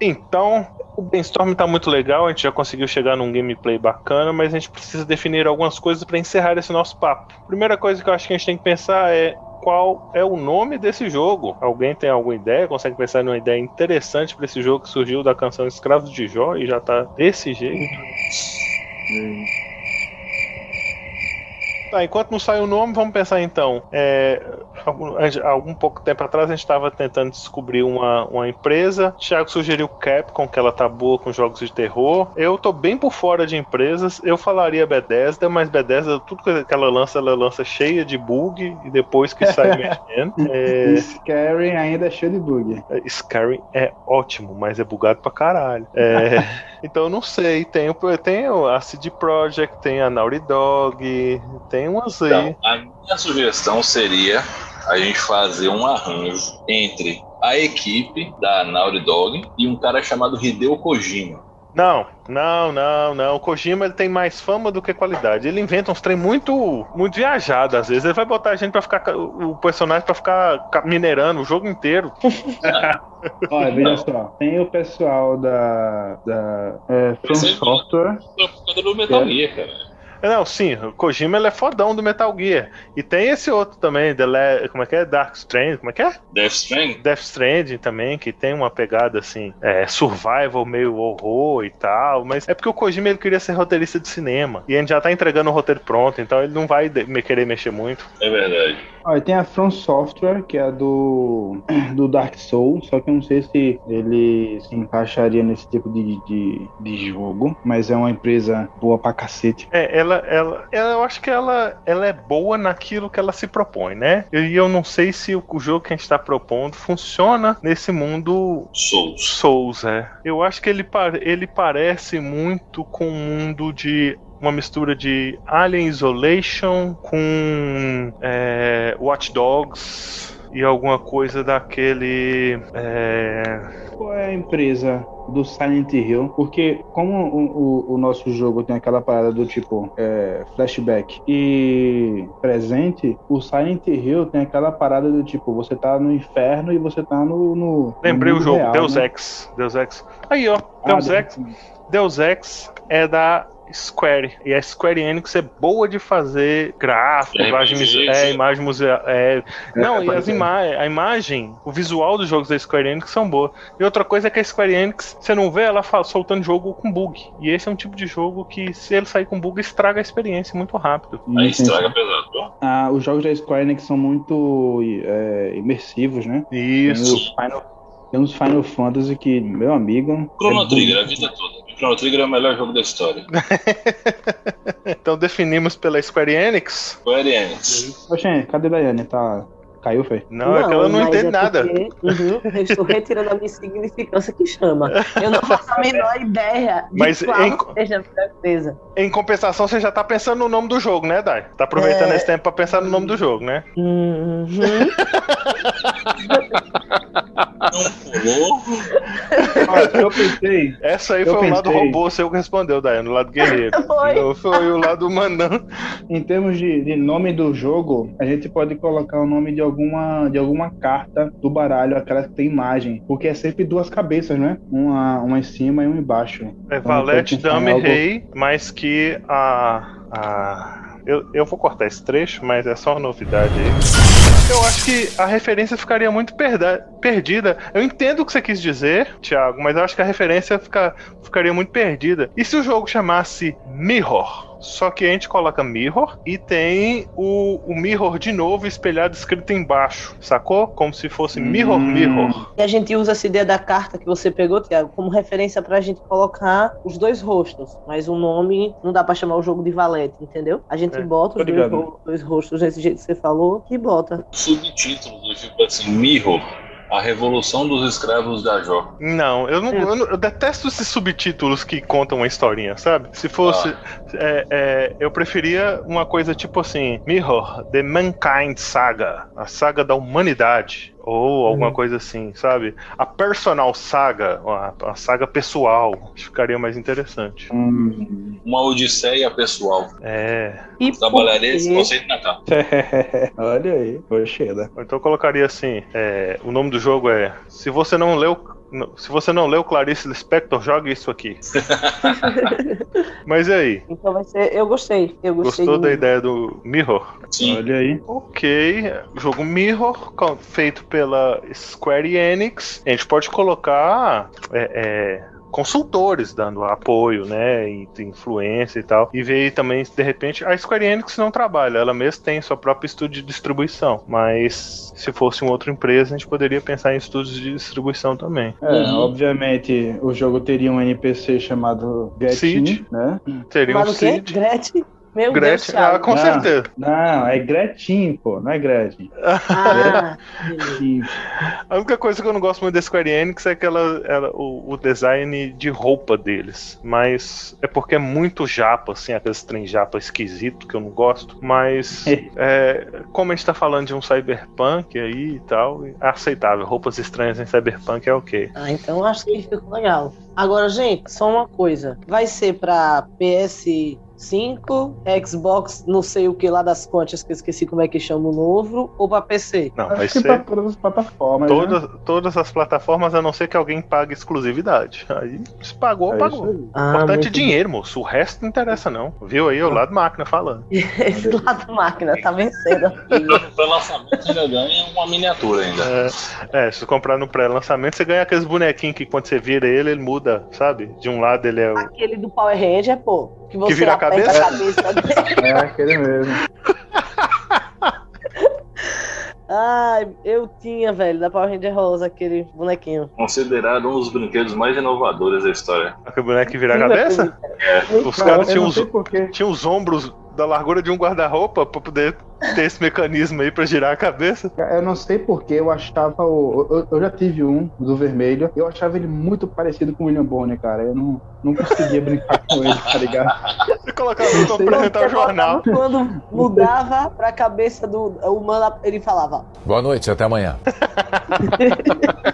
Então, o brainstorm tá muito legal, a gente já conseguiu chegar num gameplay bacana, mas a gente precisa definir algumas coisas para encerrar esse nosso papo. Primeira coisa que eu acho que a gente tem que pensar é qual é o nome desse jogo. Alguém tem alguma ideia? Consegue pensar numa ideia interessante para esse jogo que surgiu da canção Escravos de Jó e já tá desse jeito? Tá, enquanto não sai o nome, vamos pensar então. É, algum, algum pouco tempo atrás a gente estava tentando descobrir uma, uma empresa. Thiago sugeriu Capcom, que ela tá boa com jogos de terror. Eu tô bem por fora de empresas. Eu falaria Bethesda, mas Bethesda, tudo que ela lança, ela lança cheia de bug e depois que sai mexendo. É, Scary ainda é cheio de bug. Skyrim é ótimo, mas é bugado pra caralho. É, então eu não sei. Tem, tem a CD Projekt, tem a Naughty Dog, tem umas aí. Então, a minha sugestão seria a gente fazer um arranjo entre a equipe da Naughty Dog e um cara chamado Hideo Kojima. Não, não, não, não. O Kojima ele tem mais fama do que qualidade. Ele inventa uns trem muito, muito viajado às vezes. Ele vai botar a gente para ficar ca- o personagem pra ficar ca- minerando o jogo inteiro. Olha, veja só, tem o pessoal da, da é, From Software, Por causa do Metal Gear, cara. Não, sim, o Kojima ele é fodão do Metal Gear. E tem esse outro também, The Le... como é que é? Dark Stranding, como é que é? Death Stranding. Death Stranding também, que tem uma pegada assim, é, survival, meio horror e tal. Mas é porque o Kojima ele queria ser roteirista de cinema. E a gente já tá entregando o roteiro pronto, então ele não vai querer mexer muito. É verdade. Olha, tem a From Software, que é do, do Dark Souls, só que eu não sei se ele se encaixaria nesse tipo de, de, de jogo, mas é uma empresa boa pra cacete. É, ela, ela, ela, eu acho que ela, ela é boa naquilo que ela se propõe, né? E eu não sei se o, o jogo que a gente tá propondo funciona nesse mundo Souls. Souls, é. Eu acho que ele, ele parece muito com um mundo de uma mistura de Alien Isolation com é, Watch Dogs e alguma coisa daquele. é, Qual é a empresa do Silent Hill? Porque como o, o, o nosso jogo tem aquela parada do tipo é, flashback e presente, o Silent Hill tem aquela parada do tipo, você tá no inferno e você tá no. no Lembrei no o jogo, real, Deus né? Ex. Deus Ex. Aí, ó, Ah, Deus Ex. Deus Ex é da Square. E a Square Enix é boa de fazer gráfico, É, imagem, RPG, muse- é, imagem museal. É, não, e pode as ser. ima a imagem, o visual dos jogos da Square Enix são boas. E outra coisa é que a Square Enix, você não vê ela soltando jogo com bug. E esse é um tipo de jogo que, se ele sair com bug, estraga a experiência muito rápido. Aí estraga pesado. Ah, os jogos da Square Enix são muito é, imersivos, né? Tem os, Isso. Final, tem uns Final Fantasy que, meu amigo. Chrono é Trigger, a vida toda. Chrono Trigger é o melhor jogo da história. Então definimos pela Square Enix. Square Enix. Oxê, cadê a Daiane? Tá... Caiu, Fê? Não, é que ela não entende é nada. porque, uhum, eu estou retirando a minha significância que chama. Eu não faço a menor ideia de Mas qual em- seja. Em compensação, você já tá pensando no nome do jogo, né, Dai? Tá aproveitando É. esse tempo pra pensar no nome do jogo, né? Uhum. Não pulou. Olha, eu pensei, Essa aí Eu foi o lado pensei- robô seu que respondeu, Daiane, o lado guerreiro. Foi. Não foi o lado manão. em termos de, de nome do jogo, a gente pode colocar o nome de alguma, de alguma carta do baralho, aquela que tem imagem. Porque é sempre duas cabeças, né? Uma, uma em cima e uma embaixo. É Então, Valete, Dame, algo- Rei, mas que a. a... Eu, eu vou cortar esse trecho, mas é só uma novidade aí. Eu acho que a referência ficaria muito perda- perdida. Eu entendo o que você quis dizer, Thiago, mas eu acho que a referência fica- ficaria muito perdida. E se o jogo chamasse Mirror? Só que a gente coloca Mirror e tem o, o Mirror de novo espelhado escrito embaixo, sacou? Como se fosse Mirror, Hum. Mirror. E a gente usa essa ideia da carta que você pegou, Tiago, como referência pra gente colocar os dois rostos. Mas o nome não dá pra chamar o jogo de Valete, entendeu? A gente É, bota os dois, dois rostos desse jeito que você falou e bota. Subtítulo do tipo assim, Mirror, a revolução dos escravos da Jó. Não, eu não, É. eu não- eu detesto esses subtítulos que contam uma historinha, sabe? Se fosse. é, é, eu preferia uma coisa tipo assim: Mirror, The Mankind Saga, a saga da humanidade. Ou alguma coisa assim, sabe? A personal saga, a, a saga pessoal, acho que ficaria mais interessante. Hum. Uma odisseia pessoal. É. E Trabalharia esse conceito na capa. Olha aí, poxa. Ou então eu colocaria assim: é, o nome do jogo é Se você não leu. Se você não leu Clarice Lispector, jogue isso aqui. Mas e aí? Então vai ser. Eu gostei. Eu gostei. Gostou da ideia do Mirror? Sim. Olha aí. Ok, jogo Mirror, feito pela Square Enix. A gente pode colocar é, é, consultores dando apoio, né, e influência e tal. E ver também, de repente, a Square Enix não trabalha, ela mesma tem seu próprio estúdio de distribuição. Mas se fosse uma outra empresa, a gente poderia pensar em estúdios de distribuição também. É, Uhum. obviamente o jogo teria um NPC chamado Gretchen, né? Teria um Mas? Cid. Gretchen? Meu Deus, Gretchen, ah, Thiago. com Não. certeza. Não, é Gretchen, pô, não é Gretchen. Ah. Gretchen. A única coisa que eu não gosto muito da Square Enix é aquela, ela- o, o design de roupa deles. Mas é porque é muito japa, assim, aqueles trem japa esquisito que eu não gosto. Mas é, como a gente tá falando de um cyberpunk aí e tal, é aceitável. Roupas estranhas em cyberpunk é ok. Ah, então acho que ficou legal. Agora, gente, só uma coisa. Vai ser pra PS 5, Xbox, não sei o que lá das contas, que eu esqueci como é que chama o novo, ou pra PC? Não, Acho vai que ser pra todas as plataformas. né? todas, todas as plataformas, a não ser que alguém pague exclusividade. Aí, se pagou, É pagou. aí. Ah, Importante dinheiro, moço. O resto não interessa, não. Viu aí o lado máquina falando. Esse lado máquina tá vencendo. E pro lançamento ainda ganha uma miniatura ainda. É, é, se você comprar no pré-lançamento, você ganha aqueles bonequinhos que quando você vira ele, ele muda, sabe? De um lado ele é o. Aquele do Power Ranger, pô, que você vira a aperta cabeça? a cabeça dele. É aquele mesmo. Ai, eu tinha, velho, da Power Ranger Rosa, aquele bonequinho. Considerado um dos brinquedos mais inovadores da história. Aquele boneco que vira a cabeça? Muito Os caras tinham os, tinham os ombros da largura de um guarda-roupa pra poder ter esse mecanismo aí pra girar a cabeça. Eu não sei porque eu achava o. Eu, eu já tive um do vermelho. Eu achava ele muito parecido com o William Bonner, cara. Eu não, não conseguia brincar com ele, tá ligado? E colocava ele pra apresentar o Você jornal. Quando mudava pra cabeça do humano, ele falava: Boa noite, até amanhã.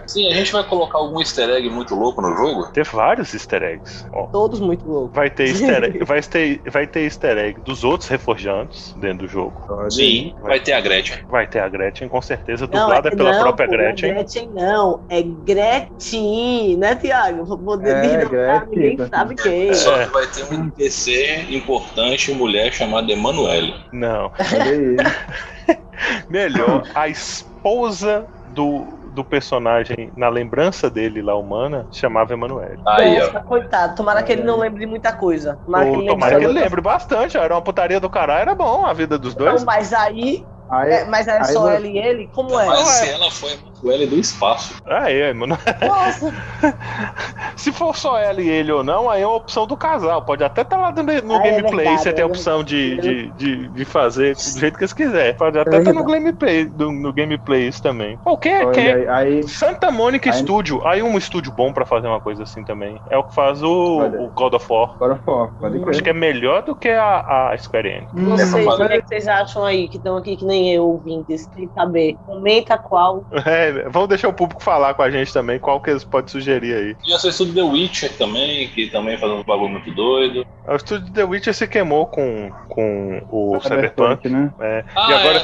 Sim, a gente vai colocar algum easter egg muito louco no jogo? Tem vários easter eggs. Ó, todos muito loucos. vai ter easter egg, vai ter, vai ter easter egg dos outros reforjantes dentro do jogo. Sim, vai ter a Gretchen. Vai ter a Gretchen, com certeza, Não, dublada é- pela não, própria pô, não é Gretchen. Gretchen não, é Gretchen, né, Tiago? Vou poder É, desdobrar, Gretchen, ninguém sabe quem. Só que vai ter um NPC importante, mulher chamada Emanuele. Não. Melhor, a esposa do, do personagem, na lembrança dele lá humana, chamava Emanuele. Aí, ó. Nossa, coitado, tomara que ele não lembre de muita coisa. Tomara que Ou ele lembre tomara que ele lembre bastante, ó, era uma putaria do caralho, era bom a vida dos dois. Não, mas aí, Aí, é, mas é aí só ela e ele? Como é? Mas Não, se é. ela foi a Emanuele do espaço. Ah, é, mano. Nossa, Se for só ela e ele ou não, aí é uma opção do casal. Pode até estar lá no, no Ah, é gameplay, verdade, você tem a é opção de, de, de, de fazer do jeito que você quiser. Pode É até estar no verdade. gameplay, do- no gameplay isso também. Pô, quem é, é? aí, Santa Mônica Aí- Studio. Aí um estúdio bom pra fazer uma coisa assim também. É o que faz o, Olha. o God of War. agora foco, pode Hum. Acho que é melhor do que a, a Square Enix. Hum, vocês, pra o fazer- que, é que vocês acham aí, que estão aqui que nem eu, ouvintes, sem saber? Comenta qual. É, vamos deixar o público falar com a gente também, qual que eles podem sugerir aí. E estúdio The Witcher também, que também faz uns bagulho muito doido. O estúdio The Witcher se queimou com, com o Cyberpunk. Cyberpunk, né? É, Ah, e agora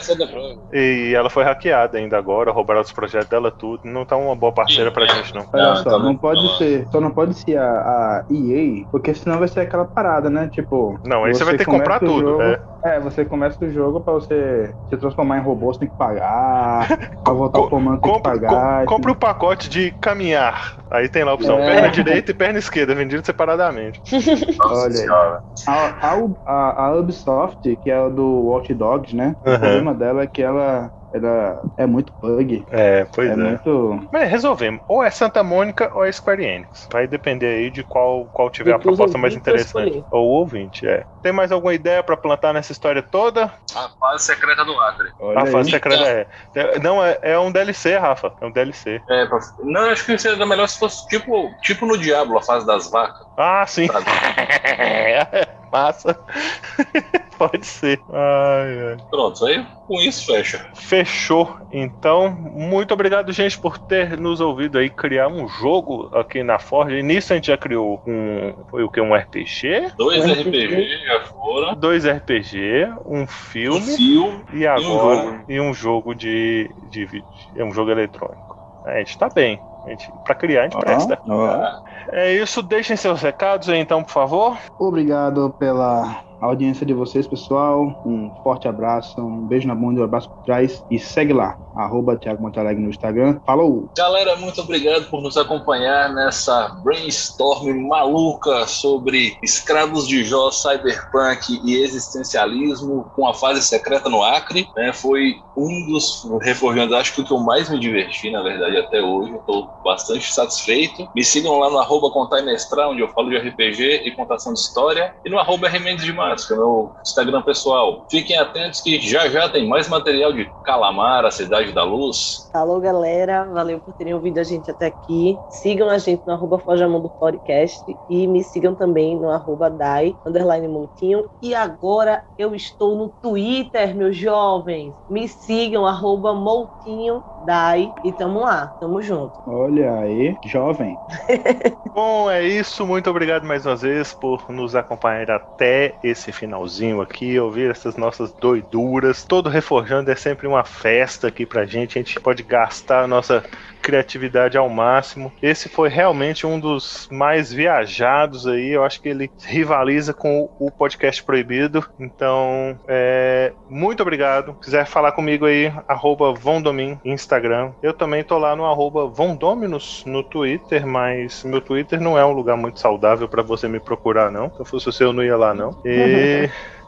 é, E ela foi hackeada ainda agora, roubaram os projetos dela tudo. Não tá uma boa parceira pra gente, não. Olha só, tá não pode Tá ser, só não pode ser a, a EA, porque senão vai ser aquela parada, né? Tipo, Não, aí você vai ter que comprar o tudo. jogo- é. É, você começa o jogo pra você se transformar em robô, você tem que pagar. pra voltar ao comando tem pagar. com- compre o pacote de caminhar. Aí tem lá a opção É. perna direita e perna esquerda, vendido separadamente. Nossa Olha. A, a, a- a Ubisoft, que é o do Watch Dogs, né? O Uhum. problema dela é que ela, ela é muito bug. É, pois é, é. muito. Mas resolvemos. Ou é Santa Mônica ou é Square Enix. Vai depender aí de qual, qual tiver a proposta mais interessante. Ou o ouvinte, é. Tem mais alguma ideia pra plantar nessa história toda? A fase secreta do Acre. Olha a aí. fase secreta é. é- Não, é, é um DLC, Rafa. É um DLC. É, pra... Não, acho que seria melhor se fosse tipo, tipo no Diablo, a fase das vacas. Ah, sim. Sabe? Massa. Pode ser. Ai, ai. Pronto, aí com isso fecha. Fechou. Então, muito obrigado, gente, por ter nos ouvido aí criar um jogo aqui na Forge. E nisso a gente já criou um. Foi o que? Um RPG? Dois Um RPG já foram. Dois RPG, um Um filme e agora. jogo. E um jogo de. de, vídeo. É um jogo eletrônico. A gente tá bem. A gente, pra criar, a gente Ó, presta. ó. É isso, deixem seus recados aí então, por favor. Obrigado pela audiência de vocês, pessoal. Um forte abraço, um beijo na bunda, um abraço por trás. E segue lá, arroba Thiago Montalegre no Instagram. Falou! Galera, muito obrigado por nos acompanhar nessa brainstorm maluca sobre escravos de Jó, cyberpunk e existencialismo com a fase secreta no Acre. né? Foi um dos reforjantes, acho que o que eu mais me diverti, na verdade, até hoje. Estou bastante satisfeito. Me sigam lá no arroba Contar e Mestrar, onde eu falo de RPG e contação de história. E no arroba de Matos, que é o meu Instagram pessoal. Fiquem atentos que já já tem mais material de Calamar, a Cidade da Luz. Alô, galera. Valeu por terem ouvido a gente até aqui. Sigam a gente no arroba Fojamundo Podcast e me sigam também no arroba Dai, underline Moutinho. E agora eu estou no Twitter, meus jovens. Me sigam, arroba Moutinho Dai, e tamo lá, tamo junto. Olha aí, jovem. Bom, é isso. Muito obrigado mais uma vez por nos acompanhar até esse finalzinho aqui, ouvir essas nossas doiduras. Todo Reforjando é sempre uma festa aqui pra gente. A gente pode gastar a nossa criatividade ao máximo. Esse foi realmente um dos mais viajados aí. Eu acho que ele rivaliza com o podcast proibido. Então, é, muito obrigado. Se quiser falar comigo aí, arroba Vondomin Instagram. Eu também tô lá no arroba Vondominus no Twitter, mas meu Twitter não é um lugar muito saudável para você me procurar, não. Se eu fosse o seu, eu não ia lá, não. E.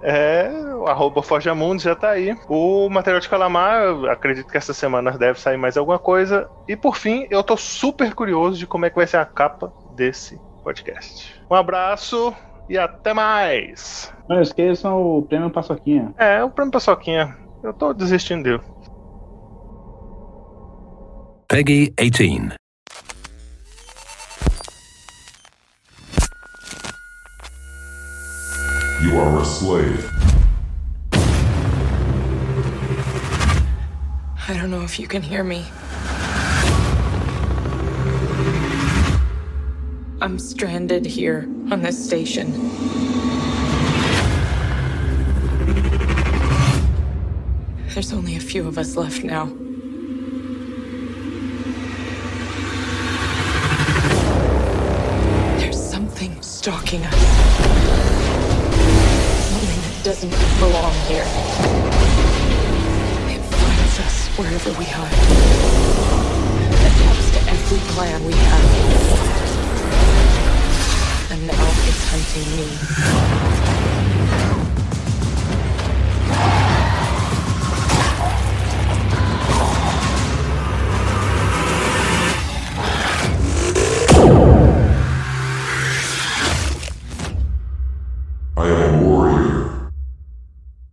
É, o arroba Forjamundo já tá aí. O material de calamar, eu acredito que essa semana deve sair mais alguma coisa. E por fim, eu tô super curioso de como é que vai ser a capa desse podcast. Um abraço e até mais! Não esqueçam o prêmio Paçoquinha. É, o prêmio Paçoquinha. Eu tô desistindo dele. Peggy 18. You are a slave. I don't know if you can hear me. I'm stranded here on this station. There's only a few of us left now. There's something stalking us. Doesn't belong here. It finds us wherever we hide. Adapts to every plan we have. And now it's hunting me.